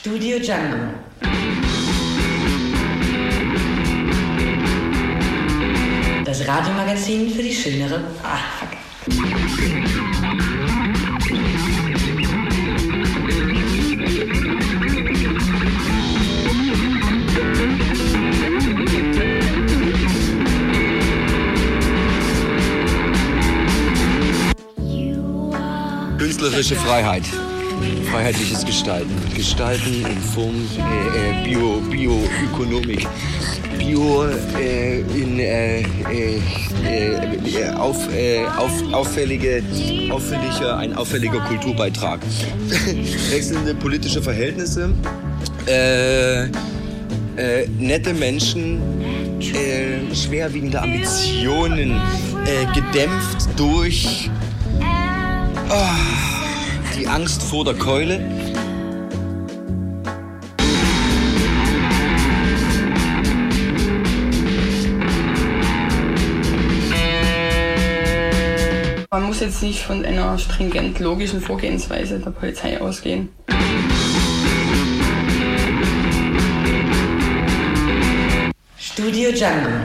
Studio Django. Das Radiomagazin für die schönere. Ah, fuck. Künstlerische Freiheit freiheitliches Gestalten. Gestalten in Form äh, äh, Bio, Bioökonomik. Bio äh, in äh, äh, äh auf, äh, auf, auffällige, auffällige, ein auffälliger Kulturbeitrag. Wechselnde politische Verhältnisse, nette Menschen, schwerwiegende Ambitionen, gedämpft durch. Oh, Angst vor der Keule. Man muss jetzt nicht von einer stringent logischen Vorgehensweise der Polizei ausgehen. Studio Jungle.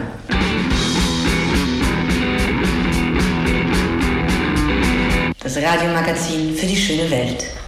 das Radiomagazin für die schöne Welt.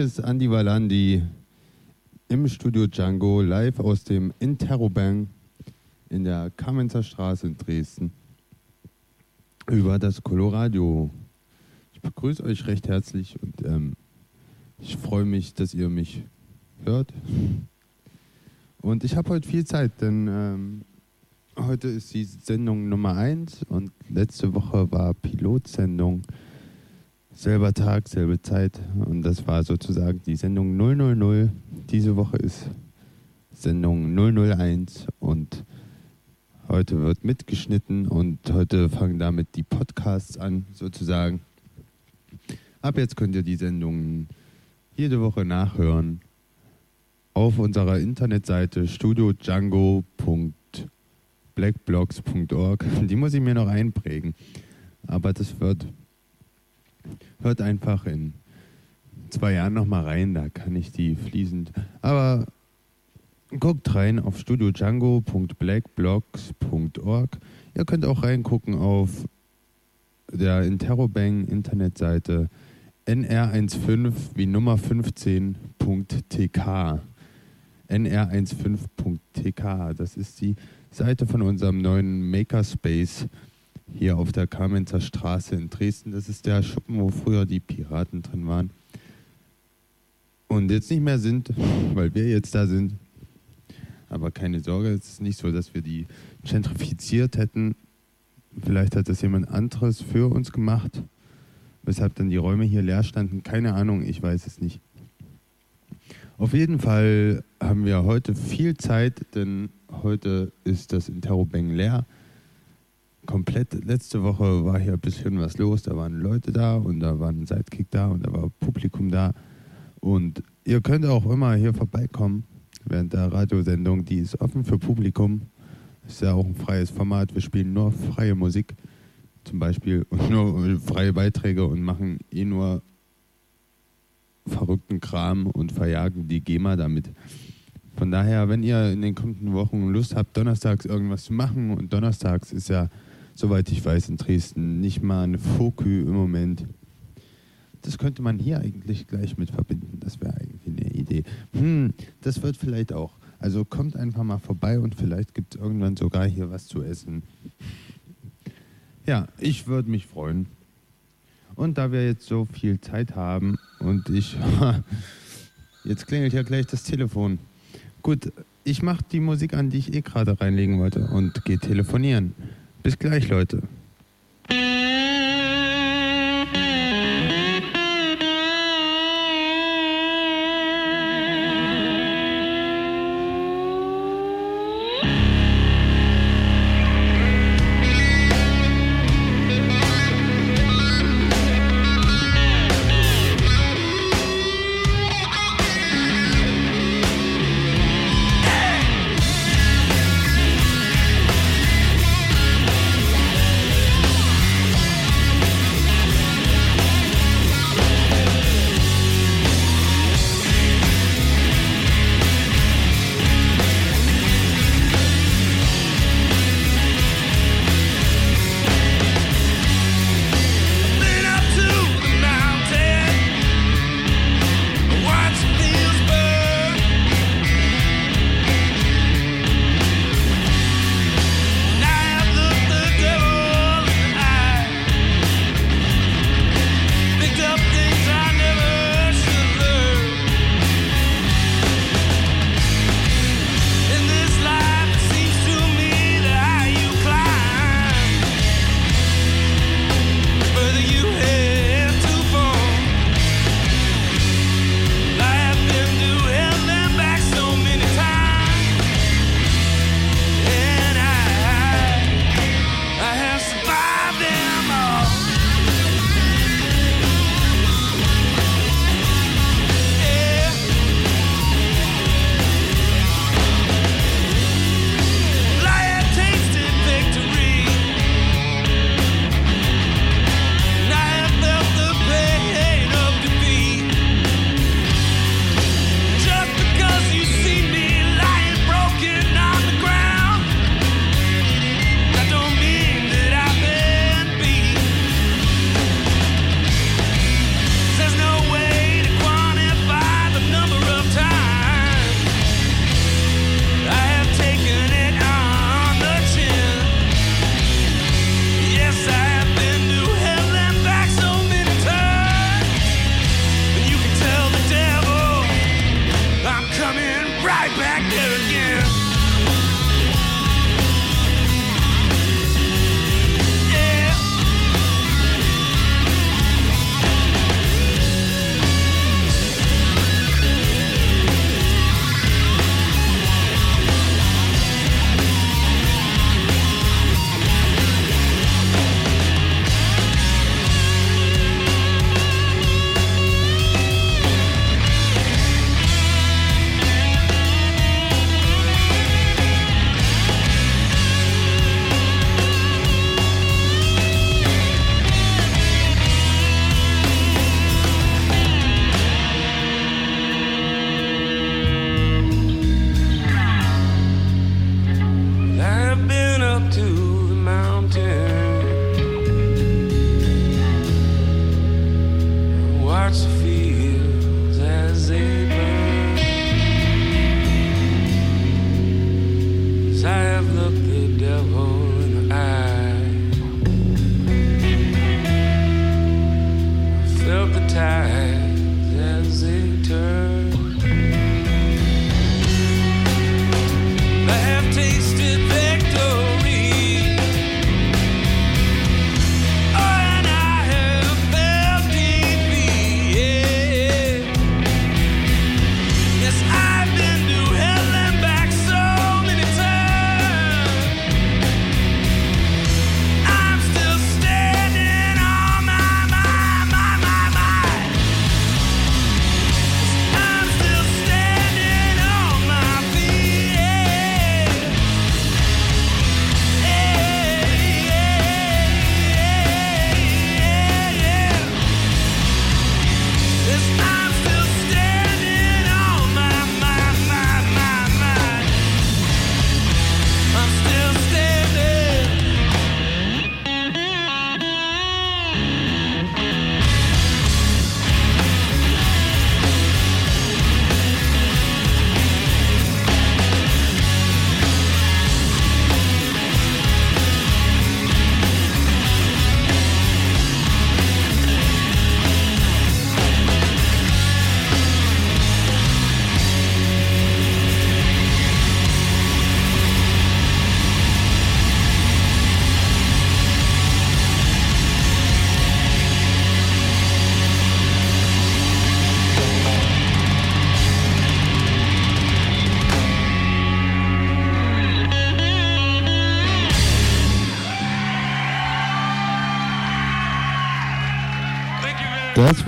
Hier ist Andy Valandi im Studio Django live aus dem Interrobang in der Kamenzer Straße in Dresden über das Coloradio. Ich begrüße euch recht herzlich und ähm, ich freue mich, dass ihr mich hört. Und ich habe heute viel Zeit, denn ähm, heute ist die Sendung Nummer 1 und letzte Woche war Pilotsendung. Selber Tag, selbe Zeit. Und das war sozusagen die Sendung 000. Diese Woche ist Sendung 001 und heute wird mitgeschnitten und heute fangen damit die Podcasts an, sozusagen. Ab jetzt könnt ihr die Sendungen jede Woche nachhören auf unserer Internetseite studiodjango.blackblocks.org. Die muss ich mir noch einprägen. Aber das wird, hört einfach in zwei Jahren nochmal rein, da kann ich die fließend. Aber guckt rein auf studiodjango.blackblocks.org. Ihr könnt auch reingucken auf der Interrobang Internetseite nr15 wie Nummer 15.tk. nr15.tk. Das ist die Seite von unserem neuen Makerspace hier auf der Kamenzer Straße in Dresden. Das ist der Schuppen, wo früher die Piraten drin waren. Und jetzt nicht mehr sind, weil wir jetzt da sind. Aber keine Sorge, es ist nicht so, dass wir die gentrifiziert hätten. Vielleicht hat das jemand anderes für uns gemacht weshalb dann die Räume hier leer standen. Keine Ahnung, ich weiß es nicht. Auf jeden Fall haben wir heute viel Zeit, denn heute ist das Interrobang leer. Komplett letzte Woche war hier ein bisschen was los. Da waren Leute da und da war ein Sidekick da und da war Publikum da. Und ihr könnt auch immer hier vorbeikommen während der Radiosendung. Die ist offen für Publikum. Ist ja auch ein freies Format. Wir spielen nur freie Musik zum Beispiel und nur freie Beiträge und machen eh nur verrückten Kram und verjagen die GEMA damit. Von daher, wenn ihr in den kommenden Wochen Lust habt, donnerstags irgendwas zu machen und donnerstags ist ja, soweit ich weiß, in Dresden nicht mal eine Fokü im Moment. Das könnte man hier eigentlich gleich mit verbinden. Das wäre eigentlich eine Idee. Hm, das wird vielleicht auch. Also kommt einfach mal vorbei und vielleicht gibt es irgendwann sogar hier was zu essen. Ja, ich würde mich freuen. Und da wir jetzt so viel Zeit haben und ich. jetzt klingelt ja gleich das Telefon. Gut, ich mache die Musik an, die ich eh gerade reinlegen wollte und gehe telefonieren. Bis gleich, Leute.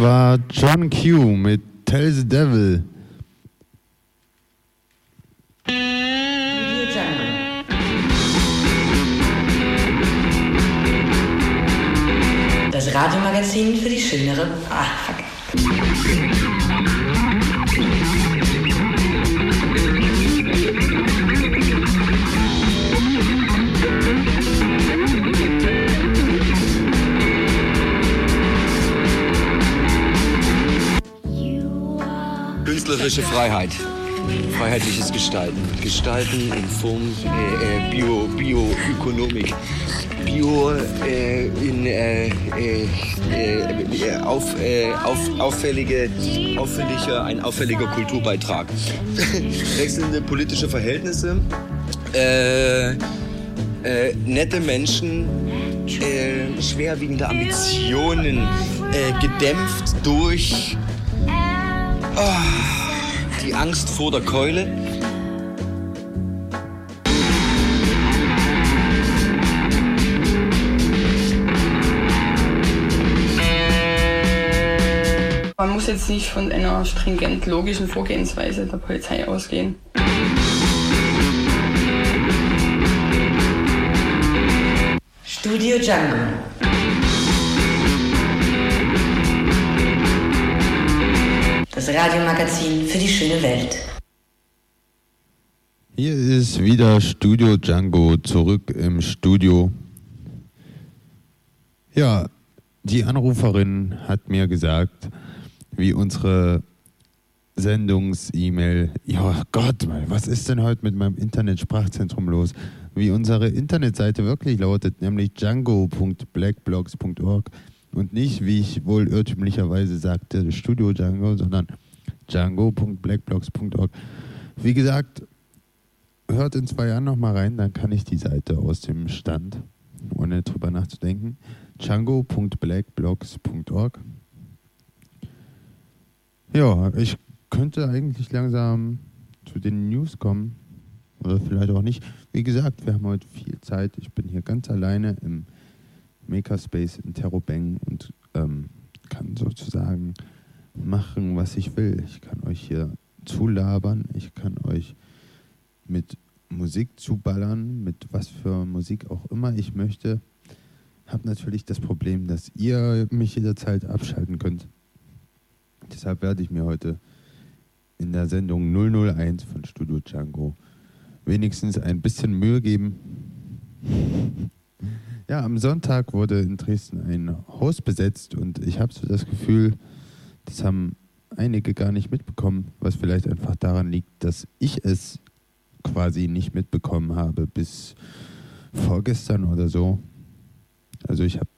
War John Q mit Tell the Devil. Das Radiomagazin für die schönere. Ah, fuck. Künstlerische Freiheit. Freiheitliches Gestalten. Gestalten in Form äh, äh, Bio, Bioökonomik. Bio äh, in äh, äh, äh, auf, äh, auf, auffällige, auffälliger, ein auffälliger Kulturbeitrag. Wechselnde politische Verhältnisse. Nette Menschen, schwerwiegende Ambitionen, gedämpft durch ah, die Angst vor der Keule. Man muss jetzt nicht von einer stringent logischen Vorgehensweise der Polizei ausgehen. Studio Jungle. Das Radiomagazin für die schöne Welt. Hier ist wieder Studio Django zurück im Studio. Ja, die Anruferin hat mir gesagt, wie unsere Sendungs-E-Mail, ja Gott, was ist denn heute mit meinem Internet-Sprachzentrum los? Wie unsere Internetseite wirklich lautet, nämlich django.blackblogs.org und nicht, wie ich wohl irrtümlicherweise sagte, Studio Django, sondern django.blackblogs.org. Wie gesagt, hört in zwei Jahren nochmal rein, dann kann ich die Seite aus dem Stand, ohne drüber nachzudenken, django.blackblogs.org. Ja, ich könnte eigentlich langsam zu den News kommen. Oder vielleicht auch nicht. Wie gesagt, wir haben heute viel Zeit. Ich bin hier ganz alleine im Makerspace in Terrobeng und ähm, kann sozusagen machen, was ich will. Ich kann euch hier zulabern. Ich kann euch mit Musik zuballern, mit was für Musik auch immer ich möchte. Hab natürlich das Problem, dass ihr mich jederzeit abschalten könnt. Deshalb werde ich mir heute in der Sendung 001 von Studio Django wenigstens ein bisschen Mühe geben. Ja, am Sonntag wurde in Dresden ein Haus besetzt und ich habe so das Gefühl, das haben einige gar nicht mitbekommen, was vielleicht einfach daran liegt, dass ich es quasi nicht mitbekommen habe bis vorgestern oder so. Also ich habe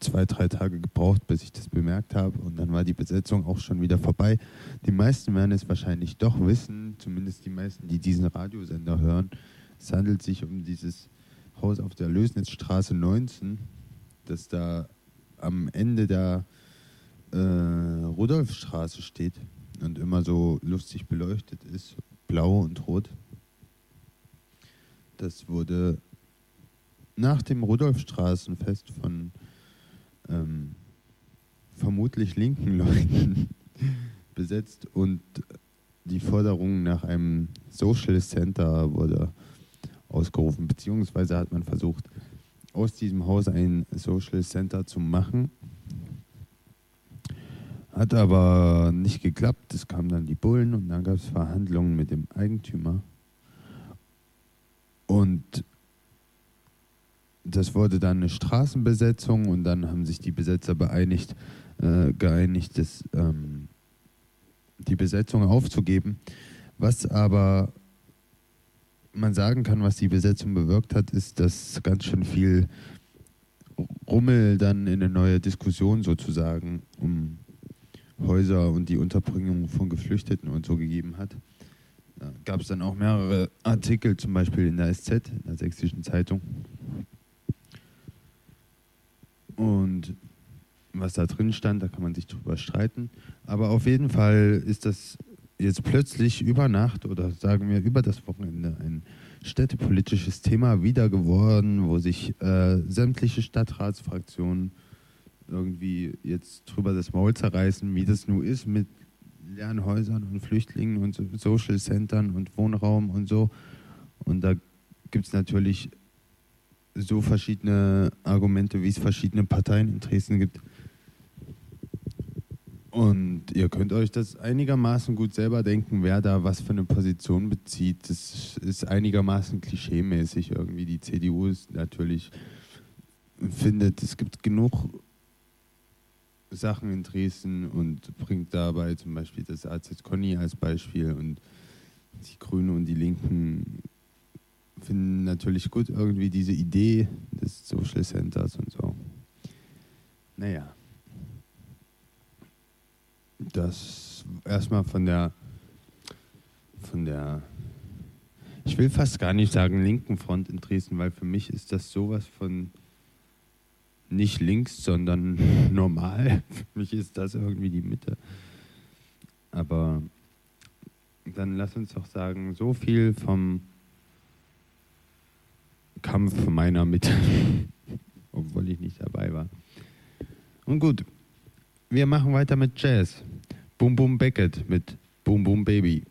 zwei, drei Tage gebraucht, bis ich das bemerkt habe und dann war die Besetzung auch schon wieder vorbei. Die meisten werden es wahrscheinlich doch wissen, zumindest die meisten, die diesen Radiosender hören. Es handelt sich um dieses Haus auf der Lösnitzstraße 19, das da am Ende der äh, Rudolfstraße steht und immer so lustig beleuchtet ist, blau und rot. Das wurde nach dem Rudolfstraßenfest von ähm, vermutlich linken Leuten besetzt und die Forderung nach einem Social Center wurde ausgerufen, beziehungsweise hat man versucht, aus diesem Haus ein Social Center zu machen. Hat aber nicht geklappt. Es kamen dann die Bullen und dann gab es Verhandlungen mit dem Eigentümer. Und das wurde dann eine Straßenbesetzung und dann haben sich die Besetzer beeinigt, äh, geeinigt, das, ähm, die Besetzung aufzugeben. Was aber man sagen kann, was die Besetzung bewirkt hat, ist, dass ganz schön viel Rummel dann in eine neue Diskussion sozusagen um Häuser und die Unterbringung von Geflüchteten und so gegeben hat. Da gab es dann auch mehrere Artikel, zum Beispiel in der SZ, in der Sächsischen Zeitung. Und was da drin stand, da kann man sich drüber streiten. Aber auf jeden Fall ist das jetzt plötzlich über Nacht oder sagen wir über das Wochenende ein städtepolitisches Thema wieder geworden, wo sich äh, sämtliche Stadtratsfraktionen irgendwie jetzt drüber das Maul zerreißen, wie das nun ist mit leeren Häusern und Flüchtlingen und so Social Centern und Wohnraum und so. Und da gibt es natürlich so verschiedene Argumente, wie es verschiedene Parteien in Dresden gibt. Und ihr könnt euch das einigermaßen gut selber denken, wer da was für eine Position bezieht. Das ist einigermaßen klischeemäßig irgendwie. Die CDU ist natürlich findet, es gibt genug Sachen in Dresden und bringt dabei zum Beispiel das AZ Conny als Beispiel und die Grünen und die Linken finden natürlich gut irgendwie diese Idee des Social Centers und so. Naja. Das erstmal von der von der ich will fast gar nicht sagen linken Front in Dresden, weil für mich ist das sowas von nicht links, sondern normal. Für mich ist das irgendwie die Mitte. Aber dann lass uns doch sagen, so viel vom Kampf meiner Mitte, obwohl ich nicht dabei war. Und gut, wir machen weiter mit Jazz. Boom Boom Beckett mit Boom Boom Baby.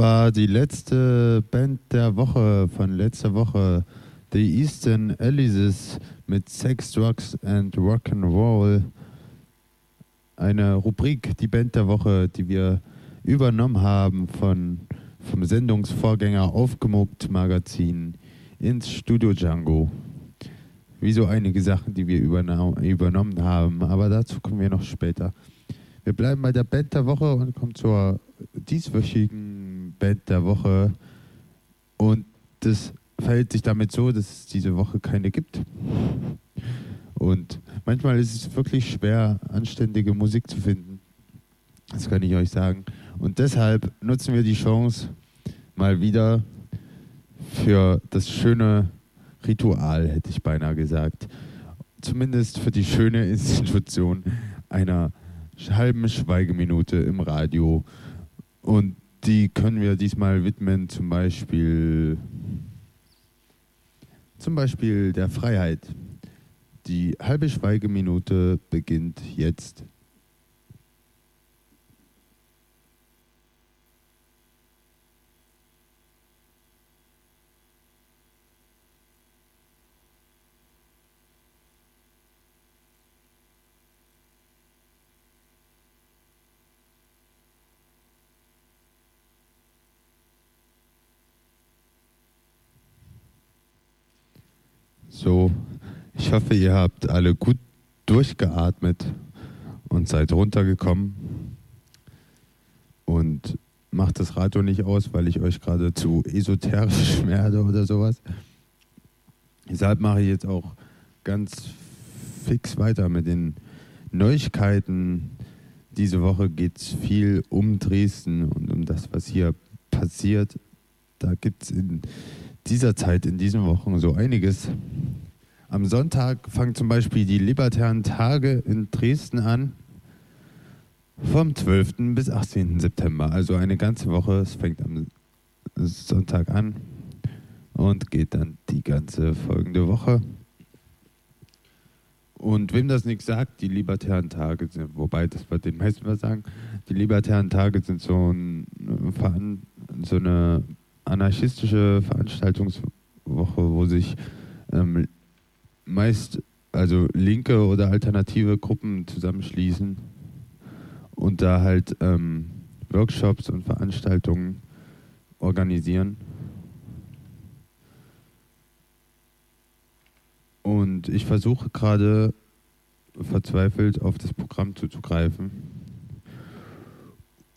War die letzte Band der Woche von letzter Woche. The Eastern Elysis mit Sex, Drugs and Rock'n'Roll. Eine Rubrik, die Band der Woche, die wir übernommen haben von, vom Sendungsvorgänger Aufgemuckt Magazin ins Studio Django. Wie so einige Sachen, die wir übernommen haben, aber dazu kommen wir noch später. Wir bleiben bei der Band der Woche und kommen zur dieswöchigen Band der Woche. Und das verhält sich damit so, dass es diese Woche keine gibt. Und manchmal ist es wirklich schwer, anständige Musik zu finden. Das kann ich euch sagen. Und deshalb nutzen wir die Chance mal wieder für das schöne Ritual, hätte ich beinahe gesagt. Zumindest für die schöne Institution einer halben Schweigeminute im Radio. Und die können wir diesmal widmen, zum Beispiel, zum Beispiel der Freiheit. Die halbe Schweigeminute beginnt jetzt. So, ich hoffe, ihr habt alle gut durchgeatmet und seid runtergekommen. Und macht das Radio nicht aus, weil ich euch gerade zu esoterisch werde oder sowas. Deshalb mache ich jetzt auch ganz fix weiter mit den Neuigkeiten. Diese Woche geht es viel um Dresden und um das, was hier passiert. Da gibt es in dieser Zeit, in diesen Wochen so einiges. Am Sonntag fangen zum Beispiel die Libertären Tage in Dresden an. Vom 12. bis 18. September, also eine ganze Woche. Es fängt am Sonntag an und geht dann die ganze folgende Woche. Und wem das nichts sagt, die Libertären Tage sind, wobei das wird den meisten was sagen, die Libertären Tage sind so, ein, so eine anarchistische Veranstaltungswoche, wo sich ähm, meist also linke oder alternative Gruppen zusammenschließen und da halt ähm, Workshops und Veranstaltungen organisieren. Und ich versuche gerade verzweifelt auf das Programm zuzugreifen.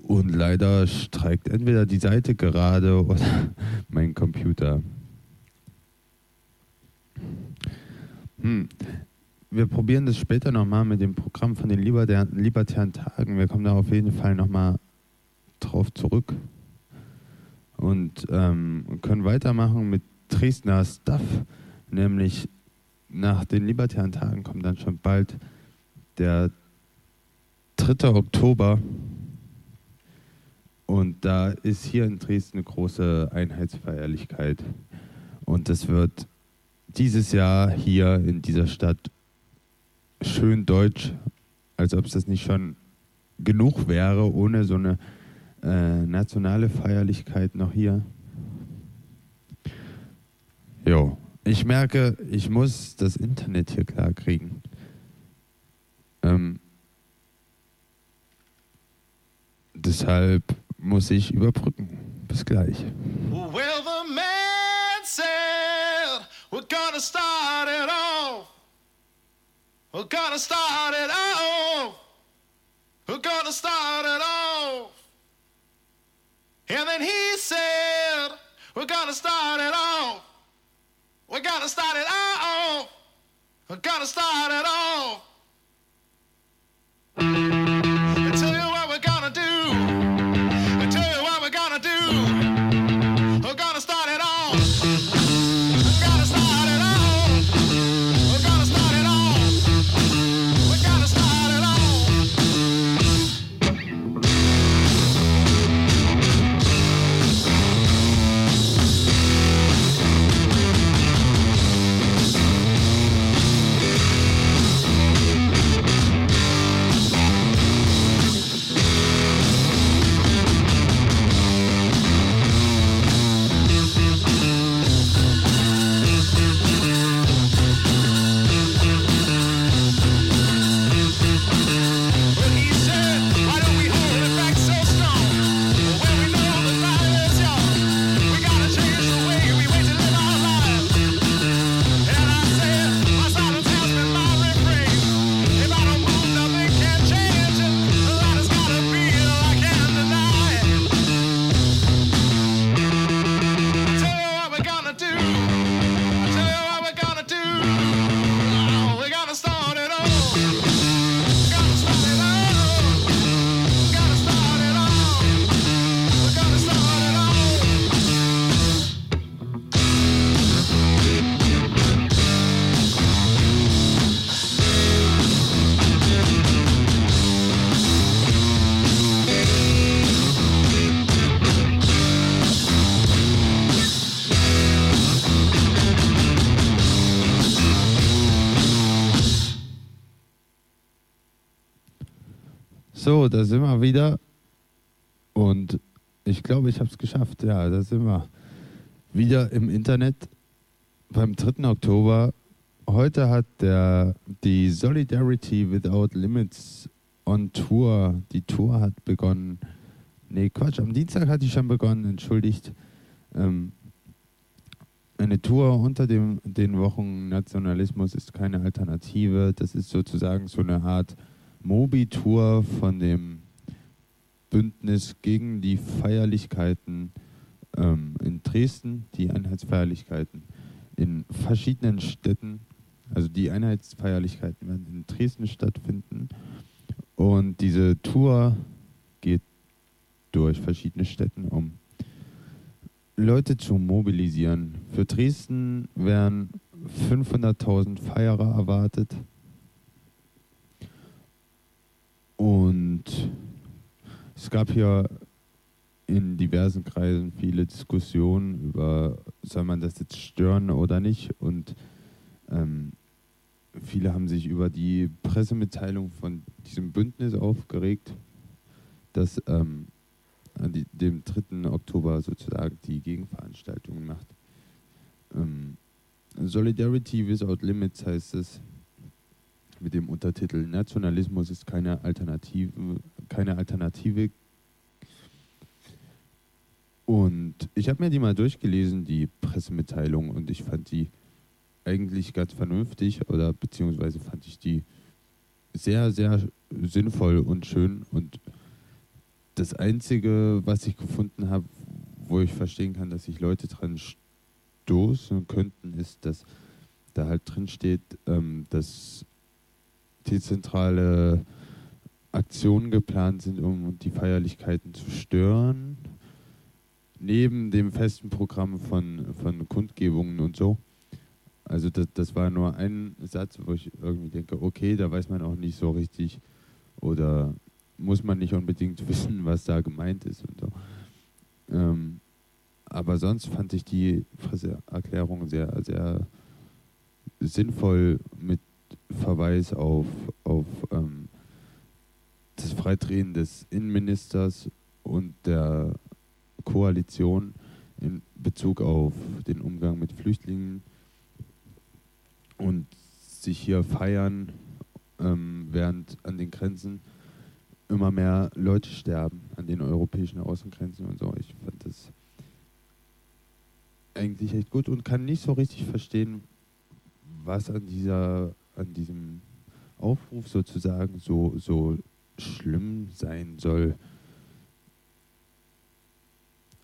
Und leider streikt entweder die Seite gerade oder mein Computer. Hm. Wir probieren das später nochmal mit dem Programm von den Libertären, Tagen. Wir kommen da auf jeden Fall nochmal drauf zurück. Und ähm, können weitermachen mit Dresdner Stuff. Nämlich nach den Libertären Tagen kommt dann schon bald der 3. Oktober. Und da ist hier in Dresden eine große Einheitsfeierlichkeit. Und das wird dieses Jahr hier in dieser Stadt schön deutsch, als ob es das nicht schon genug wäre, ohne so eine äh, nationale Feierlichkeit noch hier. Jo, ich merke, ich muss das Internet hier klar kriegen. Ähm, deshalb muss ich überbrücken. Bis gleich. Well, the man said, We're gonna start it off. We're gonna start it off. We're gonna start it off. And then he said, We're gonna start it off. We're gonna start it off. We're gonna start it off. Da sind wir wieder. Und ich glaube, ich habe es geschafft. Ja, da sind wir wieder im Internet beim 3. Oktober. Heute hat der, die Solidarity Without Limits on Tour, die Tour hat begonnen. Nee, Quatsch, am Dienstag hat die schon begonnen, entschuldigt. Ähm, eine Tour unter dem, den Wochen Nationalismus ist keine Alternative. Das ist sozusagen so eine Art Mobi-Tour von dem Bündnis gegen die Feierlichkeiten ähm, in Dresden, die Einheitsfeierlichkeiten in verschiedenen Städten. Also die Einheitsfeierlichkeiten werden in Dresden stattfinden. Und diese Tour geht durch verschiedene Städte, um Leute zu mobilisieren. Für Dresden werden 500.000 Feierer erwartet. Und es gab hier in diversen Kreisen viele Diskussionen über, soll man das jetzt stören oder nicht. Und ähm, viele haben sich über die Pressemitteilung von diesem Bündnis aufgeregt, das ähm, die, dem 3. Oktober sozusagen die Gegenveranstaltung macht. Ähm, Solidarity Without Limits heißt es mit dem Untertitel Nationalismus ist keine Alternative, keine Alternative. Und ich habe mir die mal durchgelesen, die Pressemitteilung, und ich fand die eigentlich ganz vernünftig oder beziehungsweise fand ich die sehr, sehr sinnvoll und schön. Und das Einzige, was ich gefunden habe, wo ich verstehen kann, dass sich Leute dran stoßen könnten, ist, dass da halt drin steht, ähm, dass dezentrale Aktionen geplant sind, um die Feierlichkeiten zu stören. Neben dem festen Programm von, von Kundgebungen und so. Also das, das war nur ein Satz, wo ich irgendwie denke, okay, da weiß man auch nicht so richtig oder muss man nicht unbedingt wissen, was da gemeint ist und so. Ähm, aber sonst fand ich die Presseerklärung sehr, sehr sinnvoll mit Verweis auf, auf ähm, das Freidrehen des Innenministers und der Koalition in Bezug auf den Umgang mit Flüchtlingen und sich hier feiern, ähm, während an den Grenzen immer mehr Leute sterben an den europäischen Außengrenzen und so. Ich fand das eigentlich echt gut und kann nicht so richtig verstehen, was an dieser, an diesem Aufruf sozusagen so, so schlimm sein soll.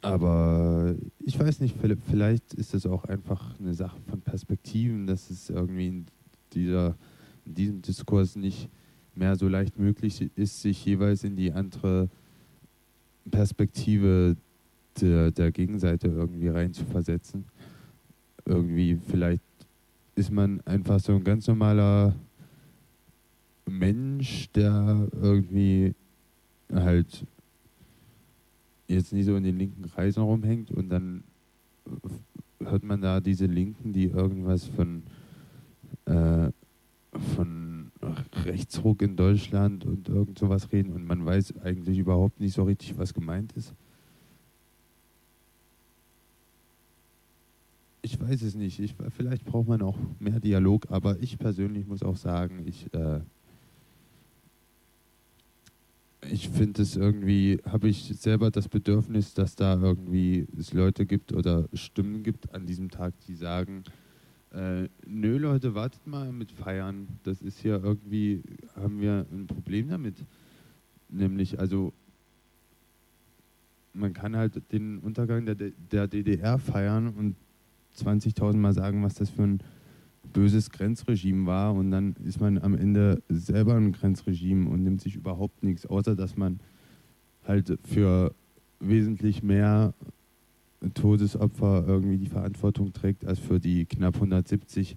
Aber ich weiß nicht, vielleicht ist es auch einfach eine Sache von Perspektiven, dass es irgendwie in, dieser, in diesem Diskurs nicht mehr so leicht möglich ist, sich jeweils in die andere Perspektive der, der Gegenseite irgendwie reinzuversetzen. Irgendwie, vielleicht ist man einfach so ein ganz normaler Mensch, der irgendwie halt jetzt nicht so in den linken Kreisen rumhängt und dann hört man da diese Linken, die irgendwas von, äh, von Rechtsruck in Deutschland und irgend sowas reden und man weiß eigentlich überhaupt nicht so richtig, was gemeint ist. Ich weiß es nicht. Ich, vielleicht braucht man auch mehr Dialog, aber ich persönlich muss auch sagen, ich, äh, ich finde es irgendwie, habe ich selber das Bedürfnis, dass da irgendwie es Leute gibt oder Stimmen gibt an diesem Tag, die sagen, äh, nö Leute, wartet mal mit Feiern. Das ist ja irgendwie, haben wir ein Problem damit. Nämlich, also man kann halt den Untergang der, der DDR feiern und 20.000 Mal sagen, was das für ein böses Grenzregime war und dann ist man am Ende selber ein Grenzregime und nimmt sich überhaupt nichts, außer dass man halt für wesentlich mehr Todesopfer irgendwie die Verantwortung trägt, als für die knapp 170,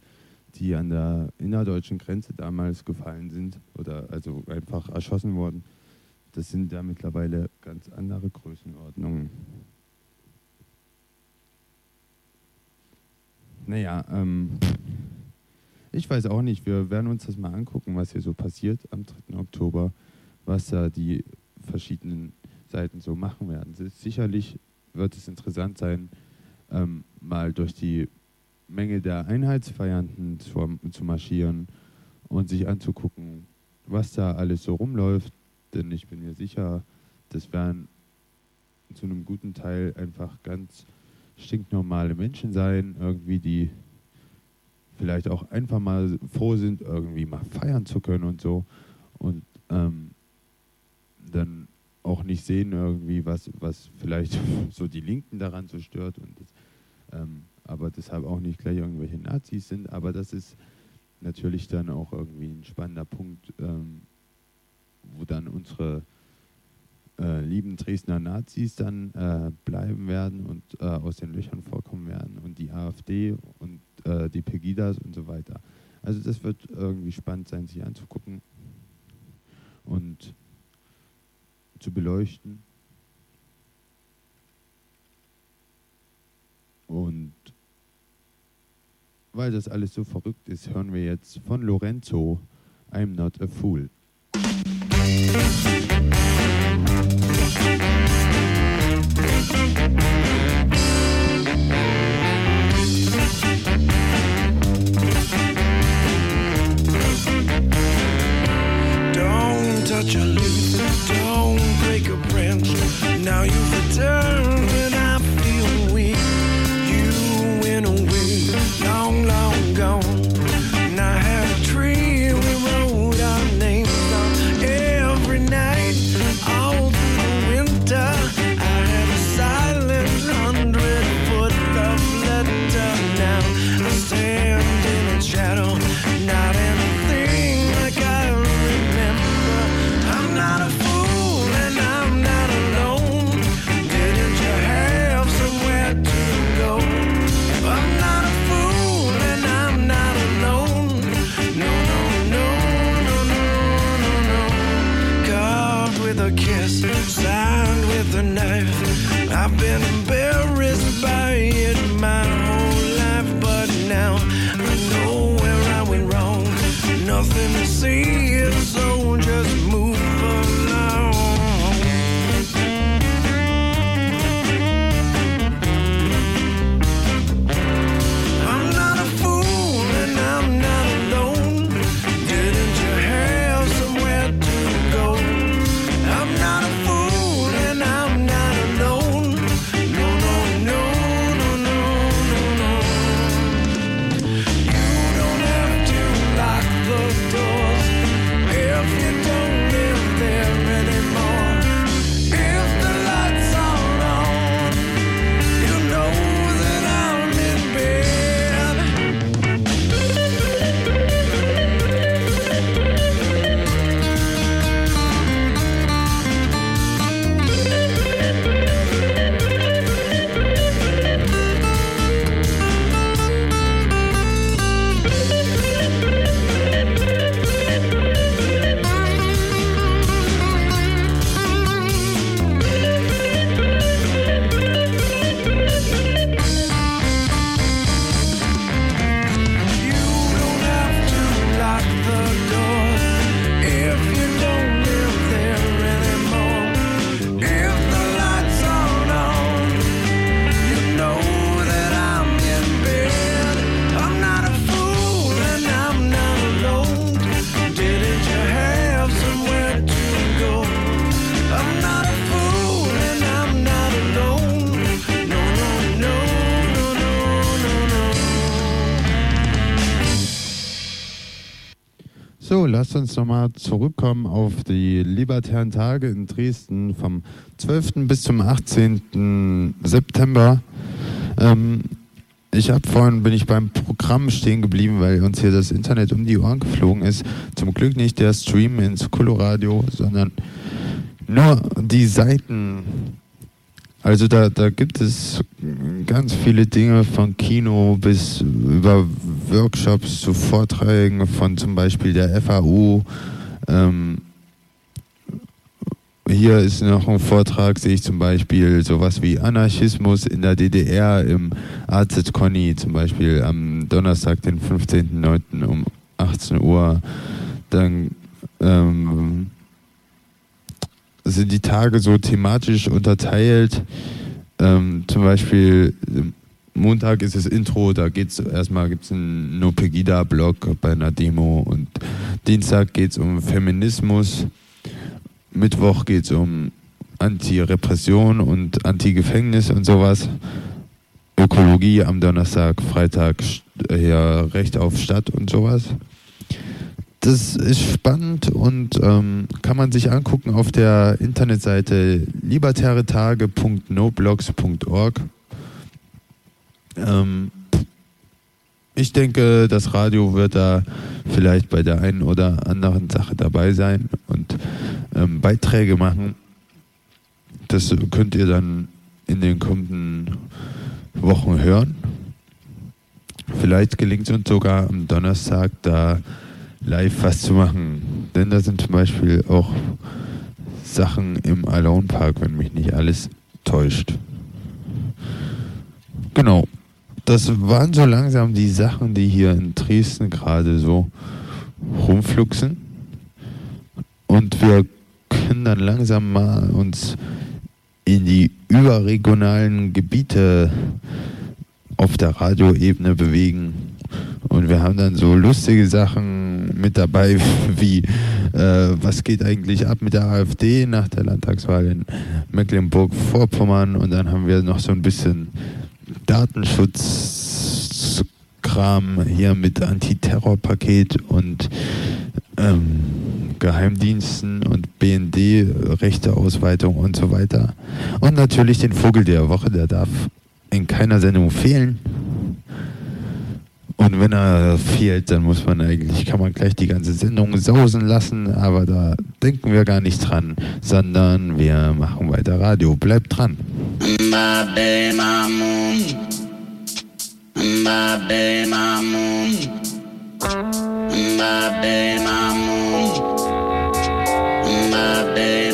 die an der innerdeutschen Grenze damals gefallen sind oder also einfach erschossen wurden. Das sind ja mittlerweile ganz andere Größenordnungen. Naja, ähm, ich weiß auch nicht. Wir werden uns das mal angucken, was hier so passiert am 3. Oktober, was da die verschiedenen Seiten so machen werden. Sicherlich wird es interessant sein, ähm, mal durch die Menge der Einheitsfeiernden zu, zu marschieren und sich anzugucken, was da alles so rumläuft. Denn ich bin mir sicher, das werden zu einem guten Teil einfach ganz stinknormale Menschen sein, irgendwie die vielleicht auch einfach mal froh sind, irgendwie mal feiern zu können und so. Und ähm, dann auch nicht sehen irgendwie, was, was vielleicht so die Linken daran so stört. Und das, ähm, aber deshalb auch nicht gleich irgendwelche Nazis sind. Aber das ist natürlich dann auch irgendwie ein spannender Punkt, ähm, wo dann unsere äh, lieben Dresdner Nazis dann äh, bleiben werden und äh, aus den Löchern vorkommen werden und die AfD und äh, die Pegidas und so weiter. Also das wird irgendwie spannend sein, sich anzugucken und zu beleuchten. Und weil das alles so verrückt ist, hören wir jetzt von Lorenzo I'm Not a Fool. Uns nochmal zurückkommen auf die libertären Tage in Dresden vom 12. bis zum 18. September. Ähm, ich habe vorhin bin ich beim Programm stehen geblieben, weil uns hier das Internet um die Ohren geflogen ist. Zum Glück nicht der Stream ins Coloradio, sondern nur die Seiten. Also da, da gibt es ganz viele Dinge von Kino bis über Workshops zu Vorträgen von zum Beispiel der FAU. Ähm, hier ist noch ein Vortrag, sehe ich zum Beispiel sowas wie Anarchismus in der DDR im AZ Conny, zum Beispiel am Donnerstag, den 15.09. um 18 Uhr. Dann ähm, sind die Tage so thematisch unterteilt. Ähm, zum Beispiel Montag ist das Intro, da geht's erstmal gibt's einen No Pegida-Blog bei einer Demo und Dienstag geht es um Feminismus. Mittwoch geht es um Anti-Repression und Anti-Gefängnis und sowas. Ökologie am Donnerstag, Freitag ja, Recht auf Stadt und sowas. Das ist spannend und ähm, kann man sich angucken auf der Internetseite libertäretage.noblogs.org. Ähm, ich denke, das Radio wird da vielleicht bei der einen oder anderen Sache dabei sein und ähm, Beiträge machen. Das könnt ihr dann in den kommenden Wochen hören. Vielleicht gelingt es uns sogar am Donnerstag da live was zu machen. Denn da sind zum Beispiel auch Sachen im Alone Park, wenn mich nicht alles täuscht. Genau. Das waren so langsam die Sachen, die hier in Dresden gerade so rumfluxen. Und wir können dann langsam mal uns in die überregionalen Gebiete auf der Radioebene bewegen. Und wir haben dann so lustige Sachen mit dabei, wie äh, was geht eigentlich ab mit der AfD nach der Landtagswahl in Mecklenburg-Vorpommern. Und dann haben wir noch so ein bisschen Datenschutzkram hier mit Antiterrorpaket und ähm, Geheimdiensten und BND, Rechteausweitung und so weiter. Und natürlich den Vogel der Woche, der darf in keiner Sendung fehlen. Und wenn er fehlt, dann muss man eigentlich, kann man gleich die ganze Sendung sausen lassen, aber da denken wir gar nicht dran, sondern wir machen weiter Radio. Bleibt dran. Mbabe Mamoun Mbabe Mamoun Mbabe Mamoun Mbabe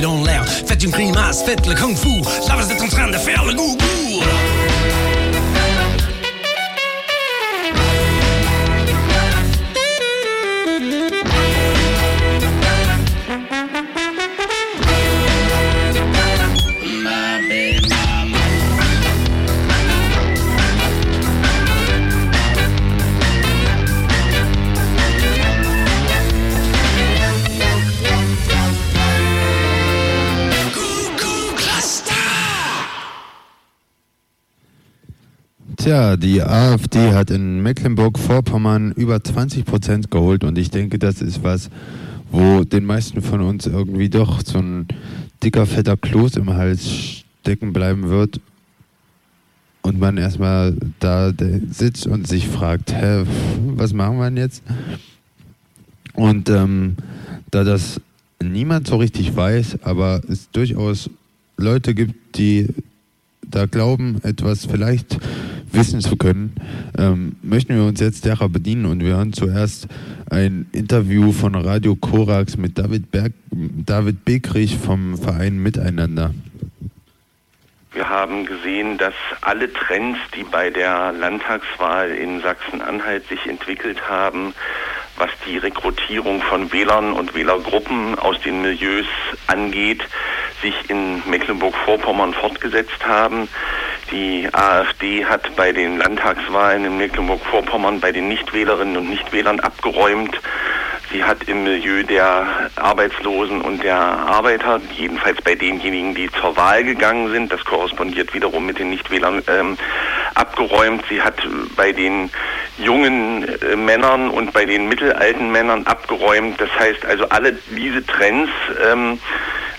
dans l'air, faites une grimace, faites le kung fu. Là, vous êtes en train de faire le die AfD hat in Mecklenburg-Vorpommern über 20 Prozent geholt und ich denke, das ist was, wo den meisten von uns irgendwie doch so ein dicker, fetter Kloß im Hals stecken bleiben wird und man erstmal da sitzt und sich fragt, hä, was machen wir denn jetzt? Und ähm, da das niemand so richtig weiß, aber es durchaus Leute gibt, die da glauben, etwas vielleicht wissen zu können, ähm, möchten wir uns jetzt derer bedienen und wir hören zuerst ein Interview von Radio Korax mit David, Berg, David Begrich vom Verein Miteinander. Wir haben gesehen, dass alle Trends, die bei der Landtagswahl in Sachsen-Anhalt sich entwickelt haben, was die Rekrutierung von Wählern und Wählergruppen aus den Milieus angeht, sich in Mecklenburg-Vorpommern fortgesetzt haben. Die AfD hat bei den Landtagswahlen in Mecklenburg-Vorpommern bei den Nichtwählerinnen und Nichtwählern abgeräumt. Sie hat im Milieu der Arbeitslosen und der Arbeiter, jedenfalls bei denjenigen, die zur Wahl gegangen sind, das korrespondiert wiederum mit den Nichtwählern, ähm, abgeräumt. Sie hat bei den jungen äh, Männern und bei den mittelalten Männern abgeräumt. Das heißt also, alle diese Trends ähm,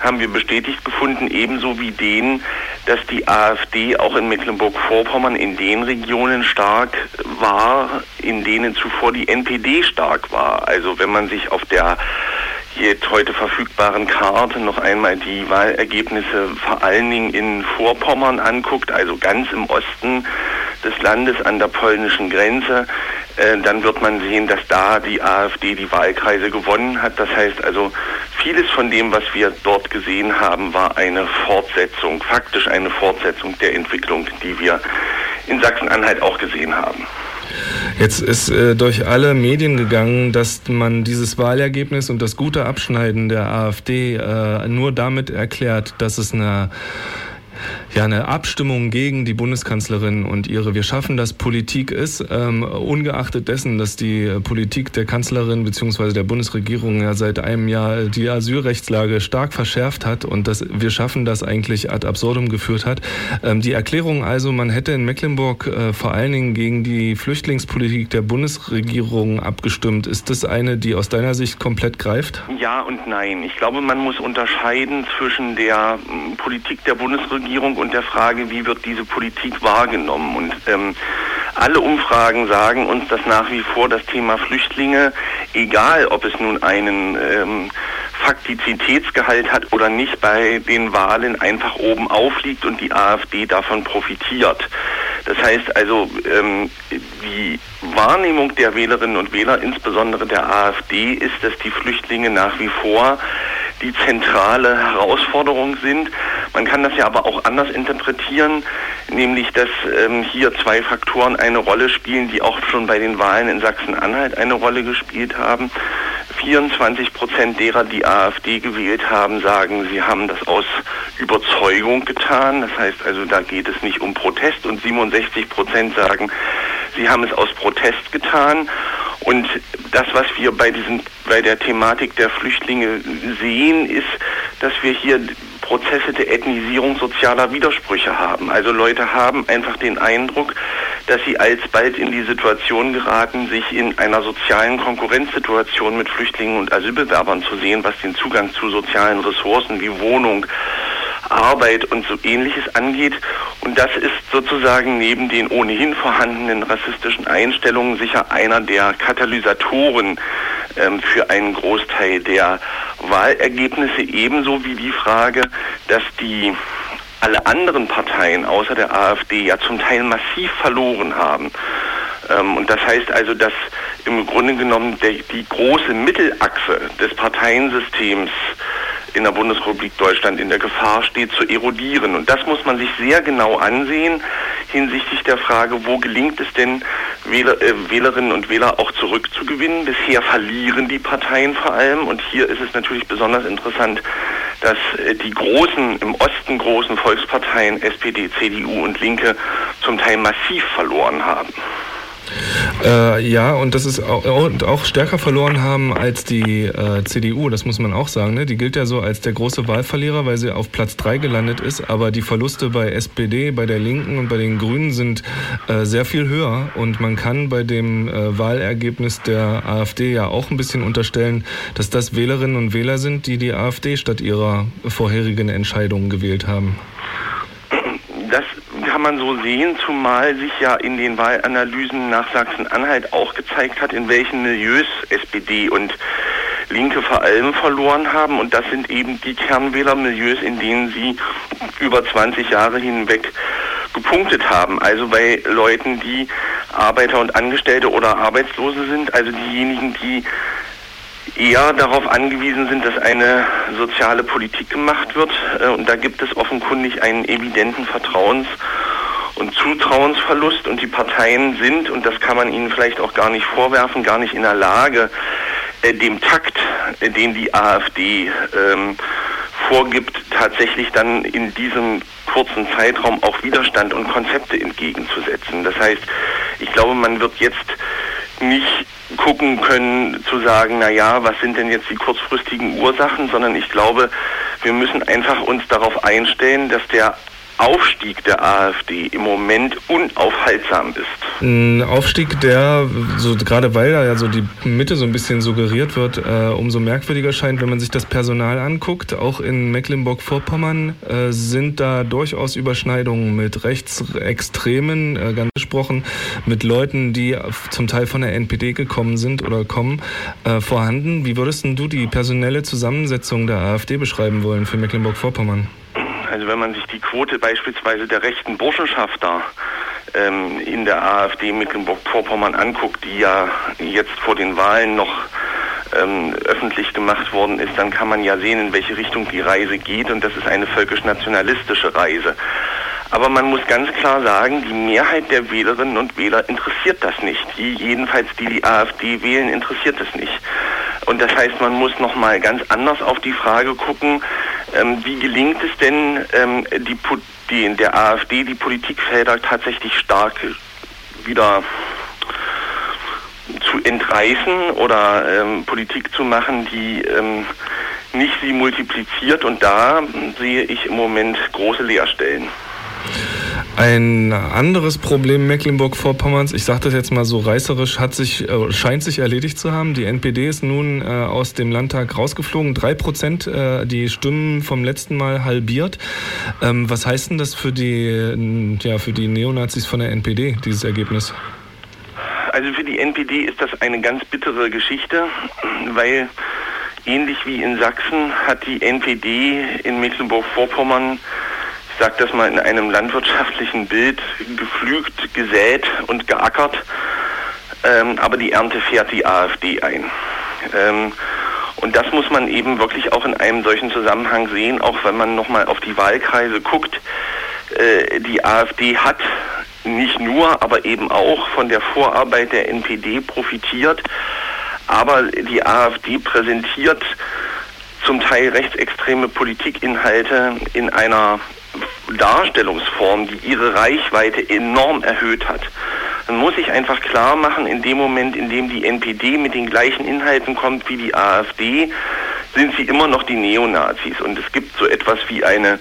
haben wir bestätigt gefunden, ebenso wie den, dass die AfD auch in Mecklenburg-Vorpommern in den Regionen stark war, in denen zuvor die NPD stark war. Also wenn man sich auf der jetzt heute verfügbaren Karte noch einmal die Wahlergebnisse vor allen Dingen in Vorpommern anguckt, also ganz im Osten des Landes an der polnischen Grenze, äh, dann wird man sehen, dass da die AfD die Wahlkreise gewonnen hat. Das heißt also, vieles von dem, was wir dort gesehen haben, war eine Fortsetzung, faktisch eine Fortsetzung der Entwicklung, die wir in Sachsen-Anhalt auch gesehen haben. Jetzt ist äh, durch alle Medien gegangen, dass man dieses Wahlergebnis und das gute Abschneiden der AfD äh, nur damit erklärt, dass es eine ja, eine Abstimmung gegen die Bundeskanzlerin und ihre Wir schaffen das Politik ist, ähm, ungeachtet dessen, dass die Politik der Kanzlerin bzw. der Bundesregierung ja seit einem Jahr die Asylrechtslage stark verschärft hat und das Wir schaffen das eigentlich ad absurdum geführt hat. Ähm, die Erklärung also, man hätte in Mecklenburg äh, vor allen Dingen gegen die Flüchtlingspolitik der Bundesregierung abgestimmt. Ist das eine, die aus deiner Sicht komplett greift? Ja und nein. Ich glaube, man muss unterscheiden zwischen der mm, Politik der Bundesregierung und der Frage, wie wird diese Politik wahrgenommen. Und ähm, alle Umfragen sagen uns, dass nach wie vor das Thema Flüchtlinge, egal ob es nun einen ähm, Faktizitätsgehalt hat oder nicht, bei den Wahlen einfach oben aufliegt und die AfD davon profitiert. Das heißt also, ähm, die Wahrnehmung der Wählerinnen und Wähler, insbesondere der AfD, ist, dass die Flüchtlinge nach wie vor die zentrale Herausforderung sind. Man kann das ja aber auch anders interpretieren, nämlich dass ähm, hier zwei Faktoren eine Rolle spielen, die auch schon bei den Wahlen in Sachsen-Anhalt eine Rolle gespielt haben. 24 Prozent derer, die AfD gewählt haben, sagen, sie haben das aus Überzeugung getan. Das heißt also, da geht es nicht um Protest. Und 67 Prozent sagen, sie haben es aus Protest getan. Und das, was wir bei diesem, bei der Thematik der Flüchtlinge sehen, ist, dass wir hier Prozesse der Ethnisierung sozialer Widersprüche haben. Also Leute haben einfach den Eindruck, dass sie alsbald in die Situation geraten, sich in einer sozialen Konkurrenzsituation mit Flüchtlingen und Asylbewerbern zu sehen, was den Zugang zu sozialen Ressourcen wie Wohnung, Arbeit und so ähnliches angeht. Und das ist sozusagen neben den ohnehin vorhandenen rassistischen Einstellungen sicher einer der Katalysatoren ähm, für einen Großteil der Wahlergebnisse, ebenso wie die Frage, dass die alle anderen Parteien außer der AfD ja zum Teil massiv verloren haben. Ähm, und das heißt also, dass im Grunde genommen die große Mittelachse des Parteiensystems in der Bundesrepublik Deutschland in der Gefahr steht zu erodieren. Und das muss man sich sehr genau ansehen hinsichtlich der Frage, wo gelingt es denn, Wähler, äh, Wählerinnen und Wähler auch zurückzugewinnen. Bisher verlieren die Parteien vor allem. Und hier ist es natürlich besonders interessant, dass äh, die großen, im Osten großen Volksparteien SPD, CDU und Linke zum Teil massiv verloren haben. Äh, ja, und das ist auch, auch stärker verloren haben als die äh, CDU, das muss man auch sagen. Ne? Die gilt ja so als der große Wahlverlierer, weil sie auf Platz 3 gelandet ist. Aber die Verluste bei SPD, bei der Linken und bei den Grünen sind äh, sehr viel höher. Und man kann bei dem äh, Wahlergebnis der AfD ja auch ein bisschen unterstellen, dass das Wählerinnen und Wähler sind, die die AfD statt ihrer vorherigen Entscheidungen gewählt haben. Das kann man so sehen, zumal sich ja in den Wahlanalysen nach Sachsen-Anhalt auch gezeigt hat, in welchen Milieus SPD und Linke vor allem verloren haben. Und das sind eben die Kernwählermilieus, in denen sie über 20 Jahre hinweg gepunktet haben. Also bei Leuten, die Arbeiter und Angestellte oder Arbeitslose sind, also diejenigen, die eher darauf angewiesen sind, dass eine soziale Politik gemacht wird. Äh, Und da gibt es offenkundig einen evidenten Vertrauens- und Zutrauensverlust. Und die Parteien sind, und das kann man ihnen vielleicht auch gar nicht vorwerfen, gar nicht in der Lage, äh, dem Takt, äh, den die AfD ähm, vorgibt, tatsächlich dann in diesem kurzen Zeitraum auch Widerstand und Konzepte entgegenzusetzen. Das heißt, ich glaube, man wird jetzt nicht gucken können zu sagen, na ja, was sind denn jetzt die kurzfristigen Ursachen, sondern ich glaube, wir müssen einfach uns darauf einstellen, dass der Aufstieg der AfD im Moment unaufhaltsam ist. Ein Aufstieg, der, so gerade weil da ja so die Mitte so ein bisschen suggeriert wird, äh, umso merkwürdiger scheint, wenn man sich das Personal anguckt. Auch in Mecklenburg-Vorpommern äh, sind da durchaus Überschneidungen mit Rechtsextremen, äh, ganz gesprochen, mit Leuten, die zum Teil von der NPD gekommen sind oder kommen, äh, vorhanden. Wie würdest du die personelle Zusammensetzung der AfD beschreiben wollen für Mecklenburg-Vorpommern? Also wenn man sich die Quote beispielsweise der rechten Burschenschafter ähm, in der AfD Mecklenburg-Vorpommern anguckt, die ja jetzt vor den Wahlen noch ähm, öffentlich gemacht worden ist, dann kann man ja sehen, in welche Richtung die Reise geht und das ist eine völkisch-nationalistische Reise. Aber man muss ganz klar sagen, die Mehrheit der Wählerinnen und Wähler interessiert das nicht. Die, jedenfalls die die AfD wählen, interessiert das nicht. Und das heißt, man muss nochmal ganz anders auf die Frage gucken, ähm, wie gelingt es denn ähm, die, die, der AfD die Politikfelder tatsächlich stark wieder zu entreißen oder ähm, Politik zu machen, die ähm, nicht sie multipliziert. Und da sehe ich im Moment große Leerstellen. Ein anderes Problem Mecklenburg-Vorpommerns, ich sage das jetzt mal so reißerisch, hat sich, äh, scheint sich erledigt zu haben. Die NPD ist nun äh, aus dem Landtag rausgeflogen. Drei Prozent äh, die Stimmen vom letzten Mal halbiert. Ähm, was heißt denn das für die, ja, für die Neonazis von der NPD, dieses Ergebnis? Also für die NPD ist das eine ganz bittere Geschichte, weil ähnlich wie in Sachsen hat die NPD in Mecklenburg-Vorpommern, sage das mal in einem landwirtschaftlichen Bild, geflügt, gesät und geackert, ähm, aber die Ernte fährt die AfD ein. Ähm, und das muss man eben wirklich auch in einem solchen Zusammenhang sehen, auch wenn man nochmal auf die Wahlkreise guckt. Äh, die AfD hat nicht nur, aber eben auch von der Vorarbeit der NPD profitiert. Aber die AfD präsentiert zum Teil rechtsextreme Politikinhalte in einer Darstellungsform, die ihre Reichweite enorm erhöht hat. Man muss sich einfach klar machen, in dem Moment, in dem die NPD mit den gleichen Inhalten kommt wie die AfD, sind sie immer noch die Neonazis. Und es gibt so etwas wie eine,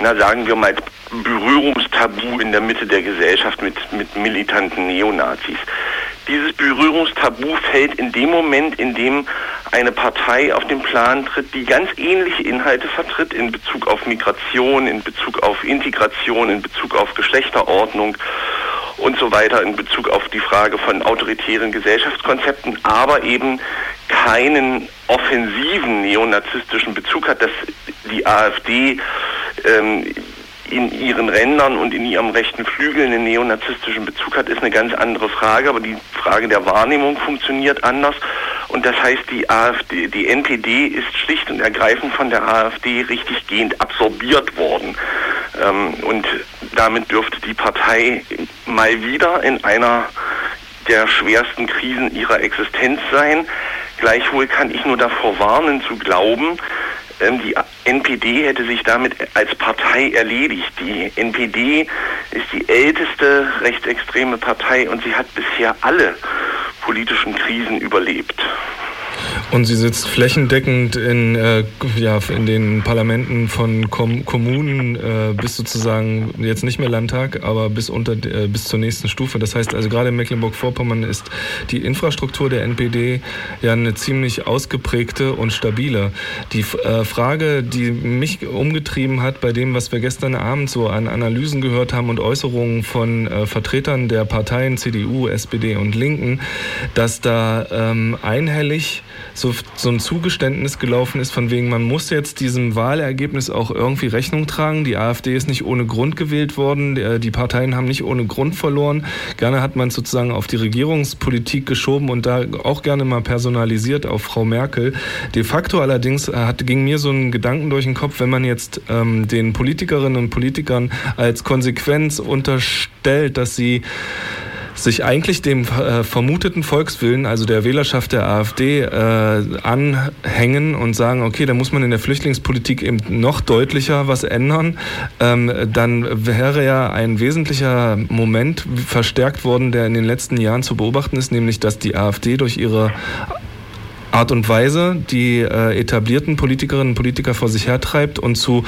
na sagen wir mal, Berührungstabu in der Mitte der Gesellschaft mit, mit militanten Neonazis. Dieses Berührungstabu fällt in dem Moment, in dem eine Partei auf den Plan tritt, die ganz ähnliche Inhalte vertritt in Bezug auf Migration, in Bezug auf Integration, in Bezug auf Geschlechterordnung und so weiter, in Bezug auf die Frage von autoritären Gesellschaftskonzepten, aber eben keinen offensiven neonazistischen Bezug hat, dass die AfD ähm, in ihren Rändern und in ihrem rechten Flügel einen neonazistischen Bezug hat, ist eine ganz andere Frage. Aber die Frage der Wahrnehmung funktioniert anders. Und das heißt, die AfD, die NPD ist schlicht und ergreifend von der AfD richtiggehend absorbiert worden. Ähm, und damit dürfte die Partei mal wieder in einer der schwersten Krisen ihrer Existenz sein. Gleichwohl kann ich nur davor warnen zu glauben, die NPD hätte sich damit als Partei erledigt. Die NPD ist die älteste rechtsextreme Partei und sie hat bisher alle politischen Krisen überlebt. Und sie sitzt flächendeckend in, äh, ja, in den Parlamenten von Kom Kommunen äh, bis sozusagen, jetzt nicht mehr Landtag, aber bis, unter, äh, bis zur nächsten Stufe. Das heißt also gerade in Mecklenburg-Vorpommern ist die Infrastruktur der NPD ja eine ziemlich ausgeprägte und stabile. Die äh, Frage, die mich umgetrieben hat bei dem, was wir gestern Abend so an Analysen gehört haben und Äußerungen von äh, Vertretern der Parteien CDU, SPD und Linken, dass da ähm, einhellig so, so ein Zugeständnis gelaufen ist, von wegen, man muss jetzt diesem Wahlergebnis auch irgendwie Rechnung tragen. Die AfD ist nicht ohne Grund gewählt worden, die Parteien haben nicht ohne Grund verloren. Gerne hat man sozusagen auf die Regierungspolitik geschoben und da auch gerne mal personalisiert auf Frau Merkel. De facto allerdings hat, ging mir so ein Gedanken durch den Kopf, wenn man jetzt ähm, den Politikerinnen und Politikern als Konsequenz unterstellt, dass sie sich eigentlich dem äh, vermuteten Volkswillen, also der Wählerschaft der AfD, äh, anhängen und sagen, okay, da muss man in der Flüchtlingspolitik eben noch deutlicher was ändern, ähm, dann wäre ja ein wesentlicher Moment verstärkt worden, der in den letzten Jahren zu beobachten ist, nämlich dass die AfD durch ihre Art und Weise die äh, etablierten Politikerinnen und Politiker vor sich hertreibt und zu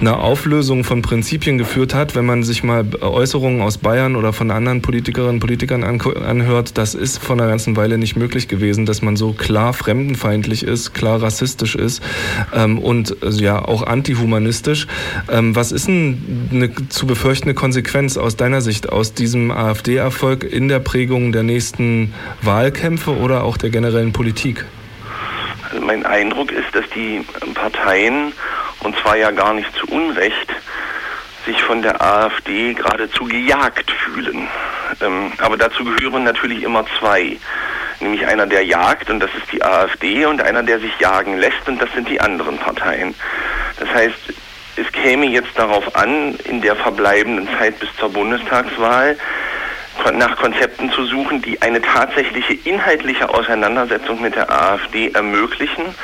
einer Auflösung von Prinzipien geführt hat. Wenn man sich mal Äußerungen aus Bayern oder von anderen Politikerinnen und Politikern anhört, das ist vor einer ganzen Weile nicht möglich gewesen, dass man so klar fremdenfeindlich ist, klar rassistisch ist ähm, und äh, ja auch antihumanistisch. Ähm, was ist denn eine zu befürchtende Konsequenz aus deiner Sicht aus diesem AfD-Erfolg in der Prägung der nächsten Wahlkämpfe oder auch der generellen Politik? Mein Eindruck ist, dass die Parteien, und zwar ja gar nicht zu Unrecht, sich von der AfD geradezu gejagt fühlen. Ähm, aber dazu gehören natürlich immer zwei. Nämlich einer, der jagt, und das ist die AfD, und einer, der sich jagen lässt, und das sind die anderen Parteien. Das heißt, es käme jetzt darauf an, in der verbleibenden Zeit bis zur Bundestagswahl, nach Konzepten zu suchen, die eine tatsächliche inhaltliche Auseinandersetzung mit der AfD ermöglichen.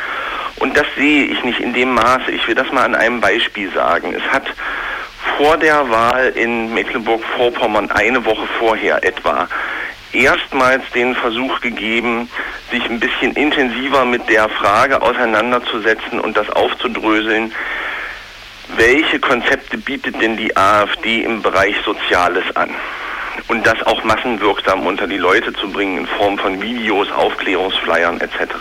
Und das sehe ich nicht in dem Maße. Ich will das mal an einem Beispiel sagen. Es hat vor der Wahl in Mecklenburg-Vorpommern eine Woche vorher etwa erstmals den Versuch gegeben, sich ein bisschen intensiver mit der Frage auseinanderzusetzen und das aufzudröseln, welche Konzepte bietet denn die AfD im Bereich Soziales an? Und das auch massenwirksam unter die Leute zu bringen in Form von Videos, Aufklärungsflyern etc.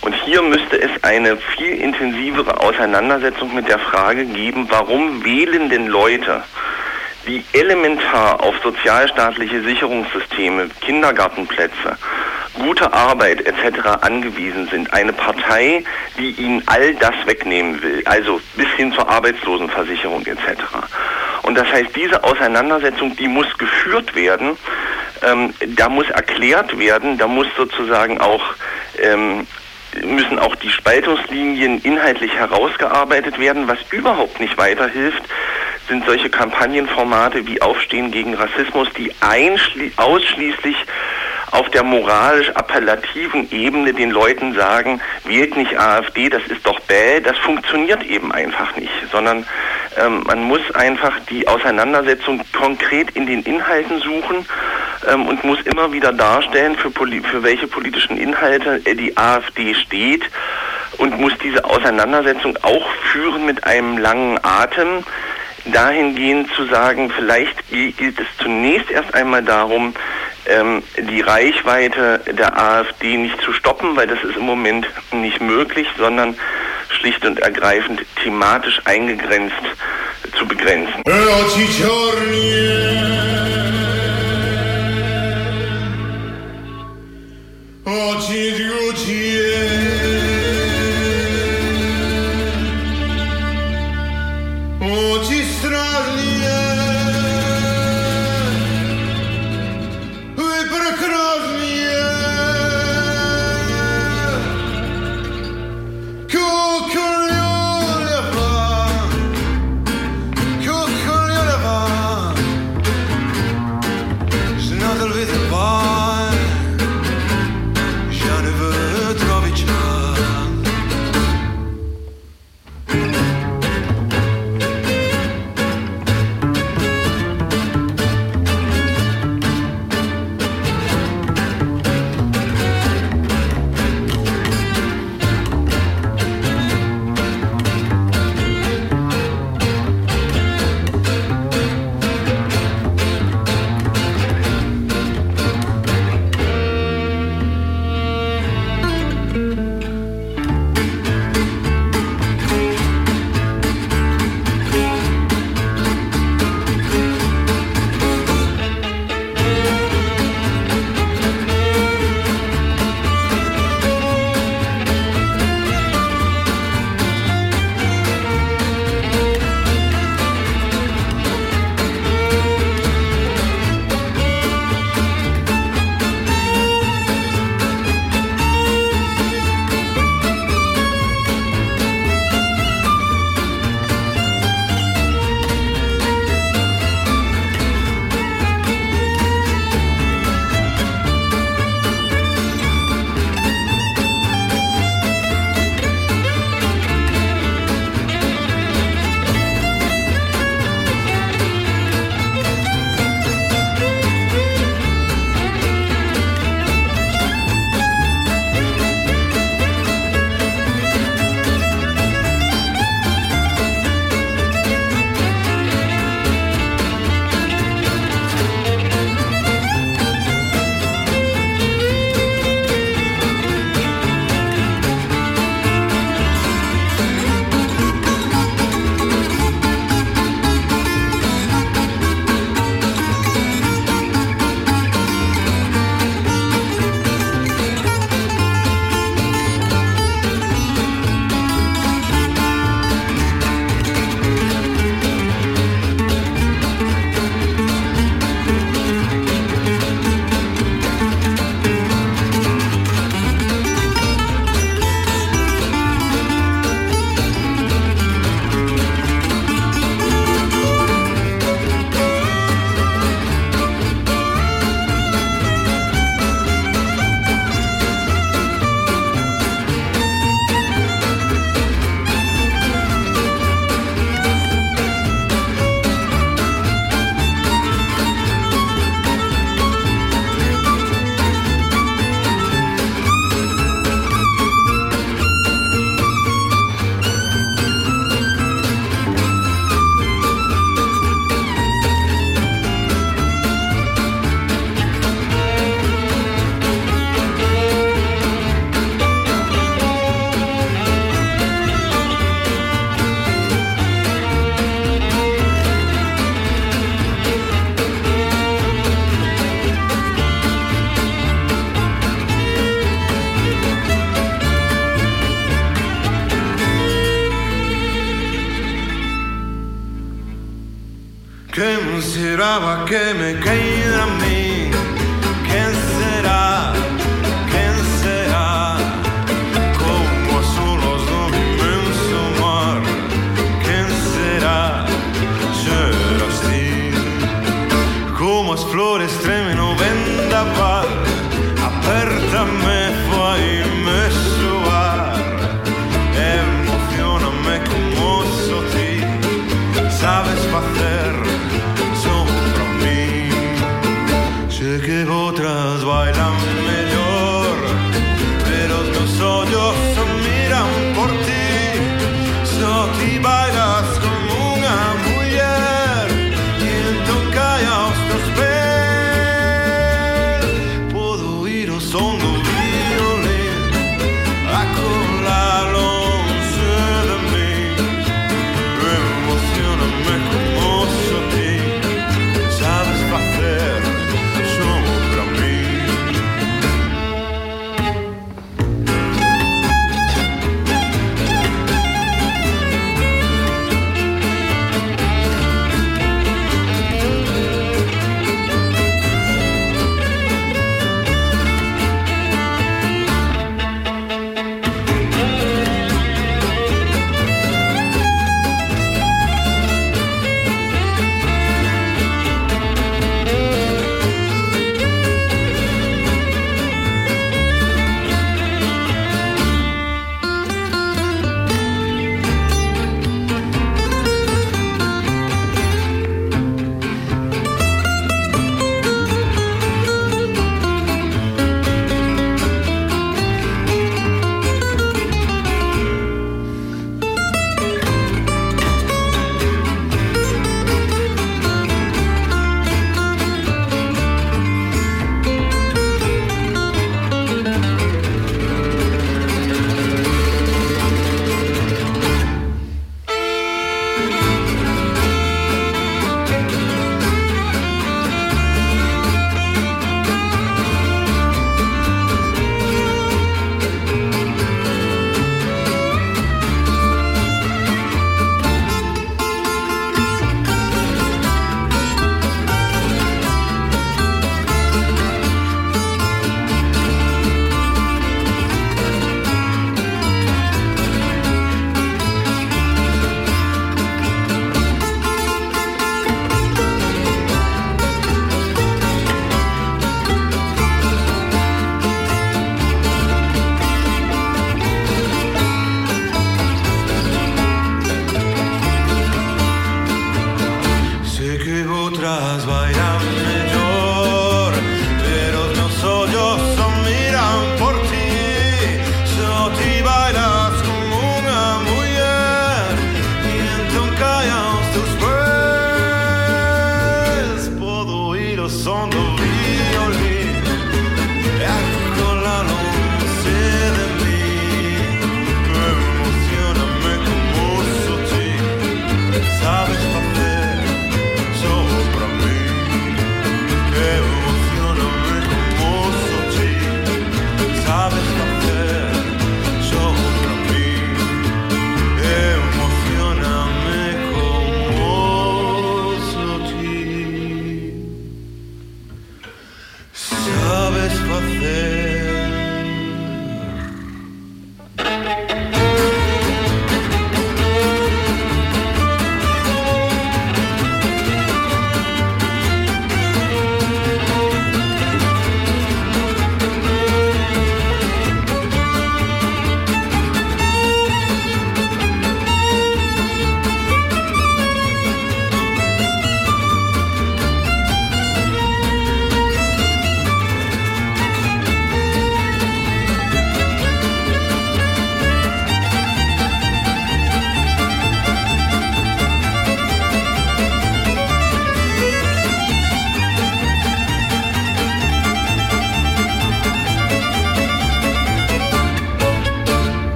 Und hier müsste es eine viel intensivere Auseinandersetzung mit der Frage geben, warum wählen denn Leute, die elementar auf sozialstaatliche Sicherungssysteme, Kindergartenplätze, gute Arbeit etc. angewiesen sind. Eine Partei, die ihnen all das wegnehmen will, also bis hin zur Arbeitslosenversicherung etc. Und das heißt, diese Auseinandersetzung, die muss geführt werden, ähm, da muss erklärt werden, da muss sozusagen auch ähm, müssen auch die Spaltungslinien inhaltlich herausgearbeitet werden. Was überhaupt nicht weiterhilft, sind solche Kampagnenformate wie Aufstehen gegen Rassismus, die ausschließlich auf der moralisch appellativen Ebene den Leuten sagen, wählt nicht AfD, das ist doch bäh, das funktioniert eben einfach nicht, sondern ähm, man muss einfach die Auseinandersetzung konkret in den Inhalten suchen ähm, und muss immer wieder darstellen, für, für welche politischen Inhalte die AfD steht und muss diese Auseinandersetzung auch führen mit einem langen Atem, dahingehend zu sagen, vielleicht geht es zunächst erst einmal darum, ähm, die Reichweite der AfD nicht zu stoppen, weil das ist im Moment nicht möglich, sondern schlicht und ergreifend thematisch eingegrenzt zu begrenzen. immigrant.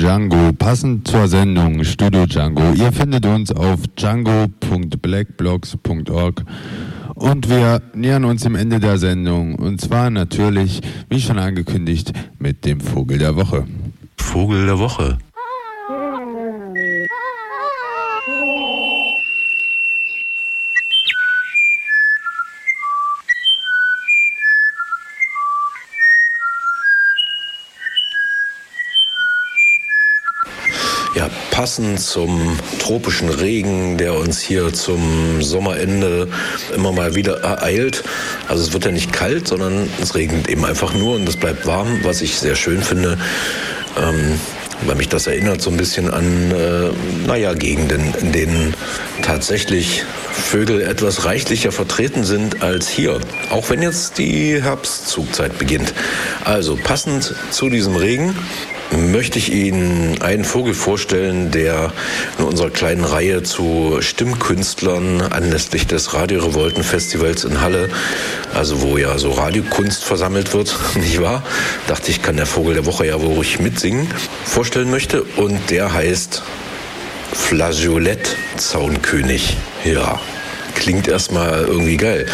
Django, passend zur Sendung Studio Django. Ihr findet uns auf django.blackblocks.org und wir nähern uns dem Ende der Sendung und zwar natürlich, wie schon angekündigt, mit dem Vogel der Woche. Vogel der Woche. Passend zum tropischen Regen, der uns hier zum Sommerende immer mal wieder ereilt. Also es wird ja nicht kalt, sondern es regnet eben einfach nur und es bleibt warm, was ich sehr schön finde. Ähm, weil mich das erinnert so ein bisschen an, äh, naja, Gegenden, in denen tatsächlich Vögel etwas reichlicher vertreten sind als hier. Auch wenn jetzt die Herbstzugzeit beginnt. Also passend zu diesem Regen möchte ich Ihnen einen Vogel vorstellen, der in unserer kleinen Reihe zu Stimmkünstlern anlässlich des Radio Revolten Festivals in Halle, also wo ja so Radiokunst versammelt wird, nicht wahr? Dachte ich, kann der Vogel der Woche ja wohl ruhig mitsingen, vorstellen möchte. Und der heißt Flageolett Zaunkönig. Ja, klingt erstmal irgendwie geil.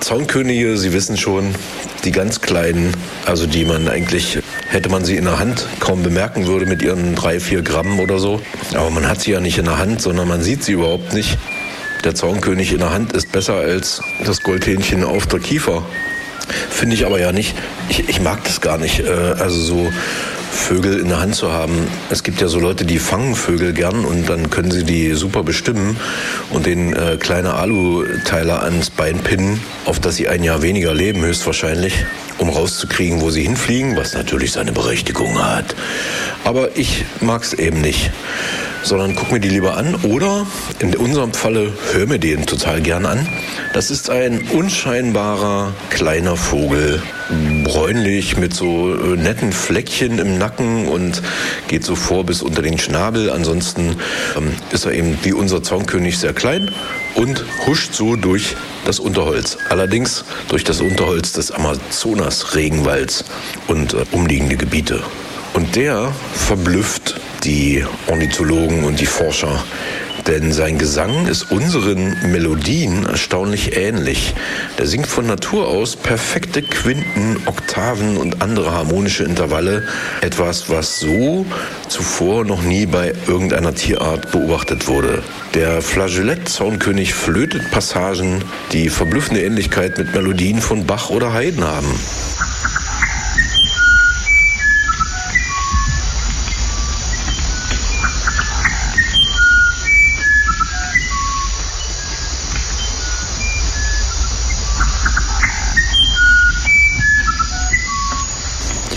Zaunkönige, Sie wissen schon, die ganz kleinen, also die man eigentlich, hätte man sie in der Hand kaum bemerken würde mit ihren drei, vier Gramm oder so. Aber man hat sie ja nicht in der Hand, sondern man sieht sie überhaupt nicht. Der Zaunkönig in der Hand ist besser als das Goldhähnchen auf der Kiefer. Finde ich aber ja nicht. Ich, ich mag das gar nicht. Äh, also so Vögel in der Hand zu haben. Es gibt ja so Leute, die fangen Vögel gern und dann können sie die super bestimmen und den äh, kleine Aluteiler ans Bein pinnen, auf das sie ein Jahr weniger leben, höchstwahrscheinlich, um rauszukriegen, wo sie hinfliegen, was natürlich seine Berechtigung hat. Aber ich mag es eben nicht sondern guck mir die lieber an oder in unserem Falle hör mir den total gern an. Das ist ein unscheinbarer kleiner Vogel, bräunlich mit so äh, netten Fleckchen im Nacken und geht so vor bis unter den Schnabel. Ansonsten ähm, ist er eben wie unser Zaunkönig sehr klein und huscht so durch das Unterholz. Allerdings durch das Unterholz des Amazonas-Regenwalds und äh, umliegende Gebiete. Und der verblüfft die Ornithologen und die Forscher. Denn sein Gesang ist unseren Melodien erstaunlich ähnlich. Der singt von Natur aus perfekte Quinten, Oktaven und andere harmonische Intervalle. Etwas, was so zuvor noch nie bei irgendeiner Tierart beobachtet wurde. Der Flageolett-Zaunkönig flötet Passagen, die verblüffende Ähnlichkeit mit Melodien von Bach oder Haydn haben.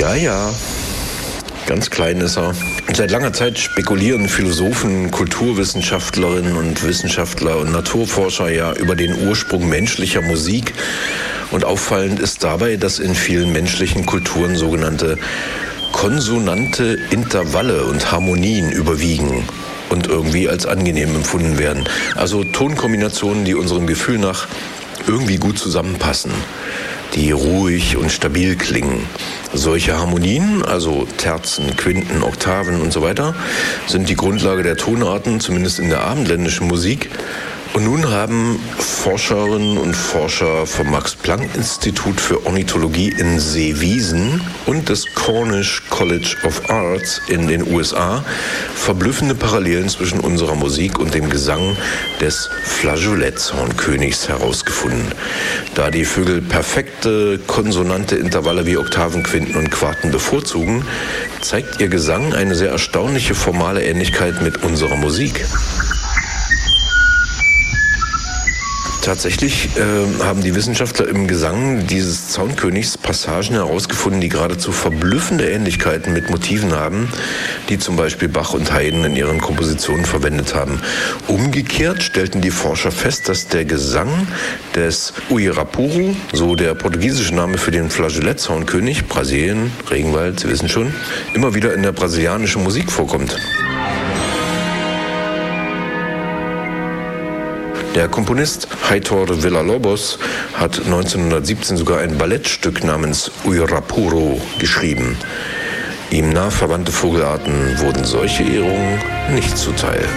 Ja, ja. Ganz klein ist er. Seit langer Zeit spekulieren Philosophen, Kulturwissenschaftlerinnen und Wissenschaftler und Naturforscher ja über den Ursprung menschlicher Musik. Und auffallend ist dabei, dass in vielen menschlichen Kulturen sogenannte konsonante Intervalle und Harmonien überwiegen und irgendwie als angenehm empfunden werden. Also Tonkombinationen, die unserem Gefühl nach irgendwie gut zusammenpassen die ruhig und stabil klingen. Solche Harmonien, also Terzen, Quinten, Oktaven und so weiter, sind die Grundlage der Tonarten, zumindest in der abendländischen Musik. Und nun haben Forscherinnen und Forscher vom Max-Planck-Institut für Ornithologie in Seewiesen und des Cornish College of Arts in den USA verblüffende Parallelen zwischen unserer Musik und dem Gesang des Flageoletthornkönigs herausgefunden. Da die Vögel perfekte konsonante Intervalle wie Oktaven, Quinten und Quarten bevorzugen, zeigt ihr Gesang eine sehr erstaunliche formale Ähnlichkeit mit unserer Musik. Tatsächlich äh, haben die Wissenschaftler im Gesang dieses Zaunkönigs Passagen herausgefunden, die geradezu verblüffende Ähnlichkeiten mit Motiven haben, die zum Beispiel Bach und Haydn in ihren Kompositionen verwendet haben. Umgekehrt stellten die Forscher fest, dass der Gesang des Uirapuru, so der portugiesische Name für den Flageolettzaunkkönig, Brasilien, Regenwald, Sie wissen schon, immer wieder in der brasilianischen Musik vorkommt. Der Komponist Heitor Villa-Lobos hat 1917 sogar ein Ballettstück namens Uirapuro geschrieben. Ihm nah verwandte Vogelarten wurden solche Ehrungen nicht zuteil.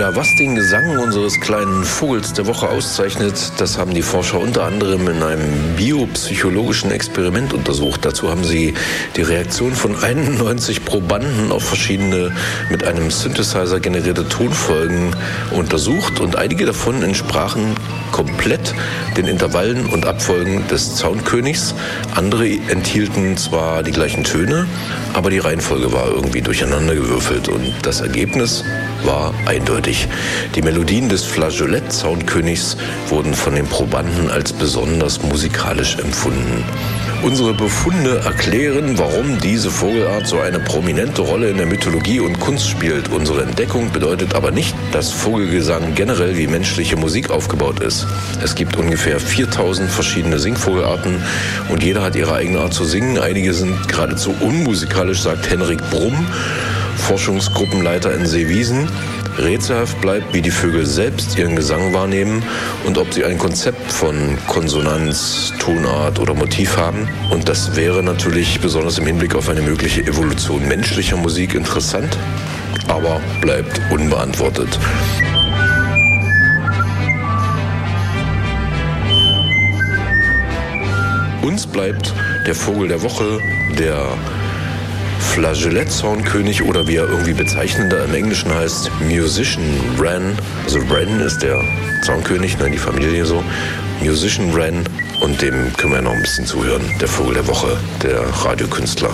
Ja, was den Gesang unseres kleinen Vogels der Woche auszeichnet, das haben die Forscher unter anderem in einem biopsychologischen Experiment untersucht. Dazu haben sie die Reaktion von 91 Probanden auf verschiedene mit einem Synthesizer generierte Tonfolgen untersucht und einige davon entsprachen komplett den Intervallen und Abfolgen des Zaunkönigs. Andere enthielten zwar die gleichen Töne, aber die Reihenfolge war irgendwie durcheinandergewürfelt und das Ergebnis war eindeutig. Die Melodien des Flageolett-Soundkönigs wurden von den Probanden als besonders musikalisch empfunden. Unsere Befunde erklären, warum diese Vogelart so eine prominente Rolle in der Mythologie und Kunst spielt. Unsere Entdeckung bedeutet aber nicht, dass Vogelgesang generell wie menschliche Musik aufgebaut ist. Es gibt ungefähr 4000 verschiedene Singvogelarten und jeder hat ihre eigene Art zu singen. Einige sind geradezu unmusikalisch, sagt Henrik Brumm, Forschungsgruppenleiter in Seewiesen. Rätselhaft bleibt, wie die Vögel selbst ihren Gesang wahrnehmen und ob sie ein Konzept von Konsonanz, Tonart oder Motiv haben. Und das wäre natürlich besonders im Hinblick auf eine mögliche Evolution menschlicher Musik interessant, aber bleibt unbeantwortet. Uns bleibt der Vogel der Woche, der Flageolet-Zaunkönig oder wie er irgendwie bezeichnender im Englischen heißt, Musician Wren. Also Wren ist der Zaunkönig, ne, die Familie so. Musician Wren und dem können wir noch ein bisschen zuhören. Der Vogel der Woche, der Radiokünstler.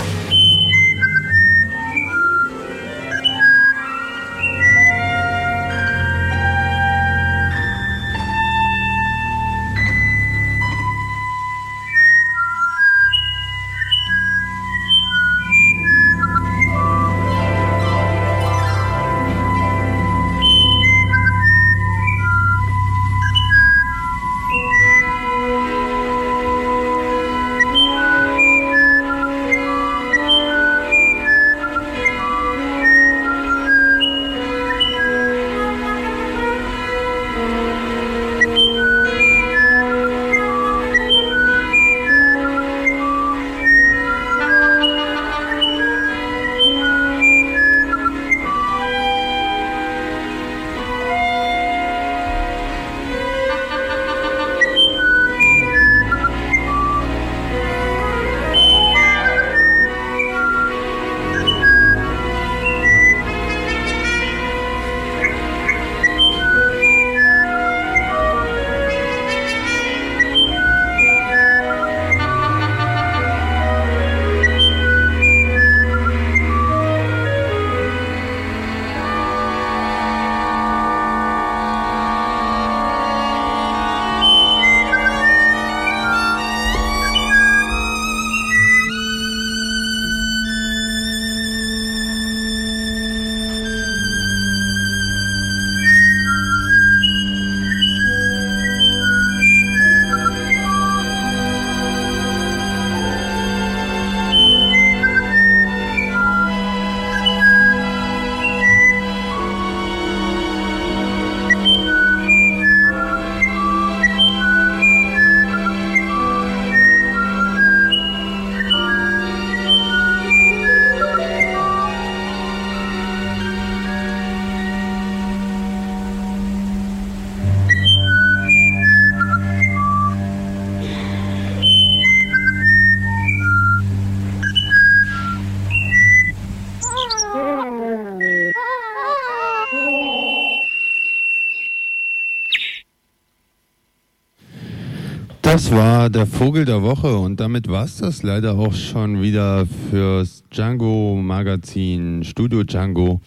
Das war der Vogel der Woche und damit war es das leider auch schon wieder fürs Django Magazin Studio Django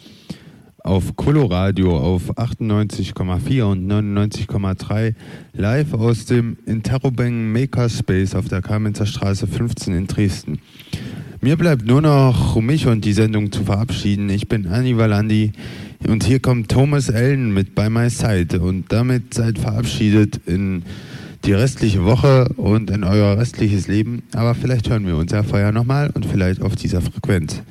auf Coloradio auf 98,4 und 99,3 live aus dem Interrobang Makerspace auf der Kamenzer Straße 15 in Dresden. Mir bleibt nur noch, um mich und die Sendung zu verabschieden. Ich bin Anni Valandi und hier kommt Thomas Allen mit By My Side und damit seid verabschiedet in die restliche Woche und in euer restliches Leben. Aber vielleicht hören wir uns ja vorher nochmal und vielleicht auf dieser Frequenz.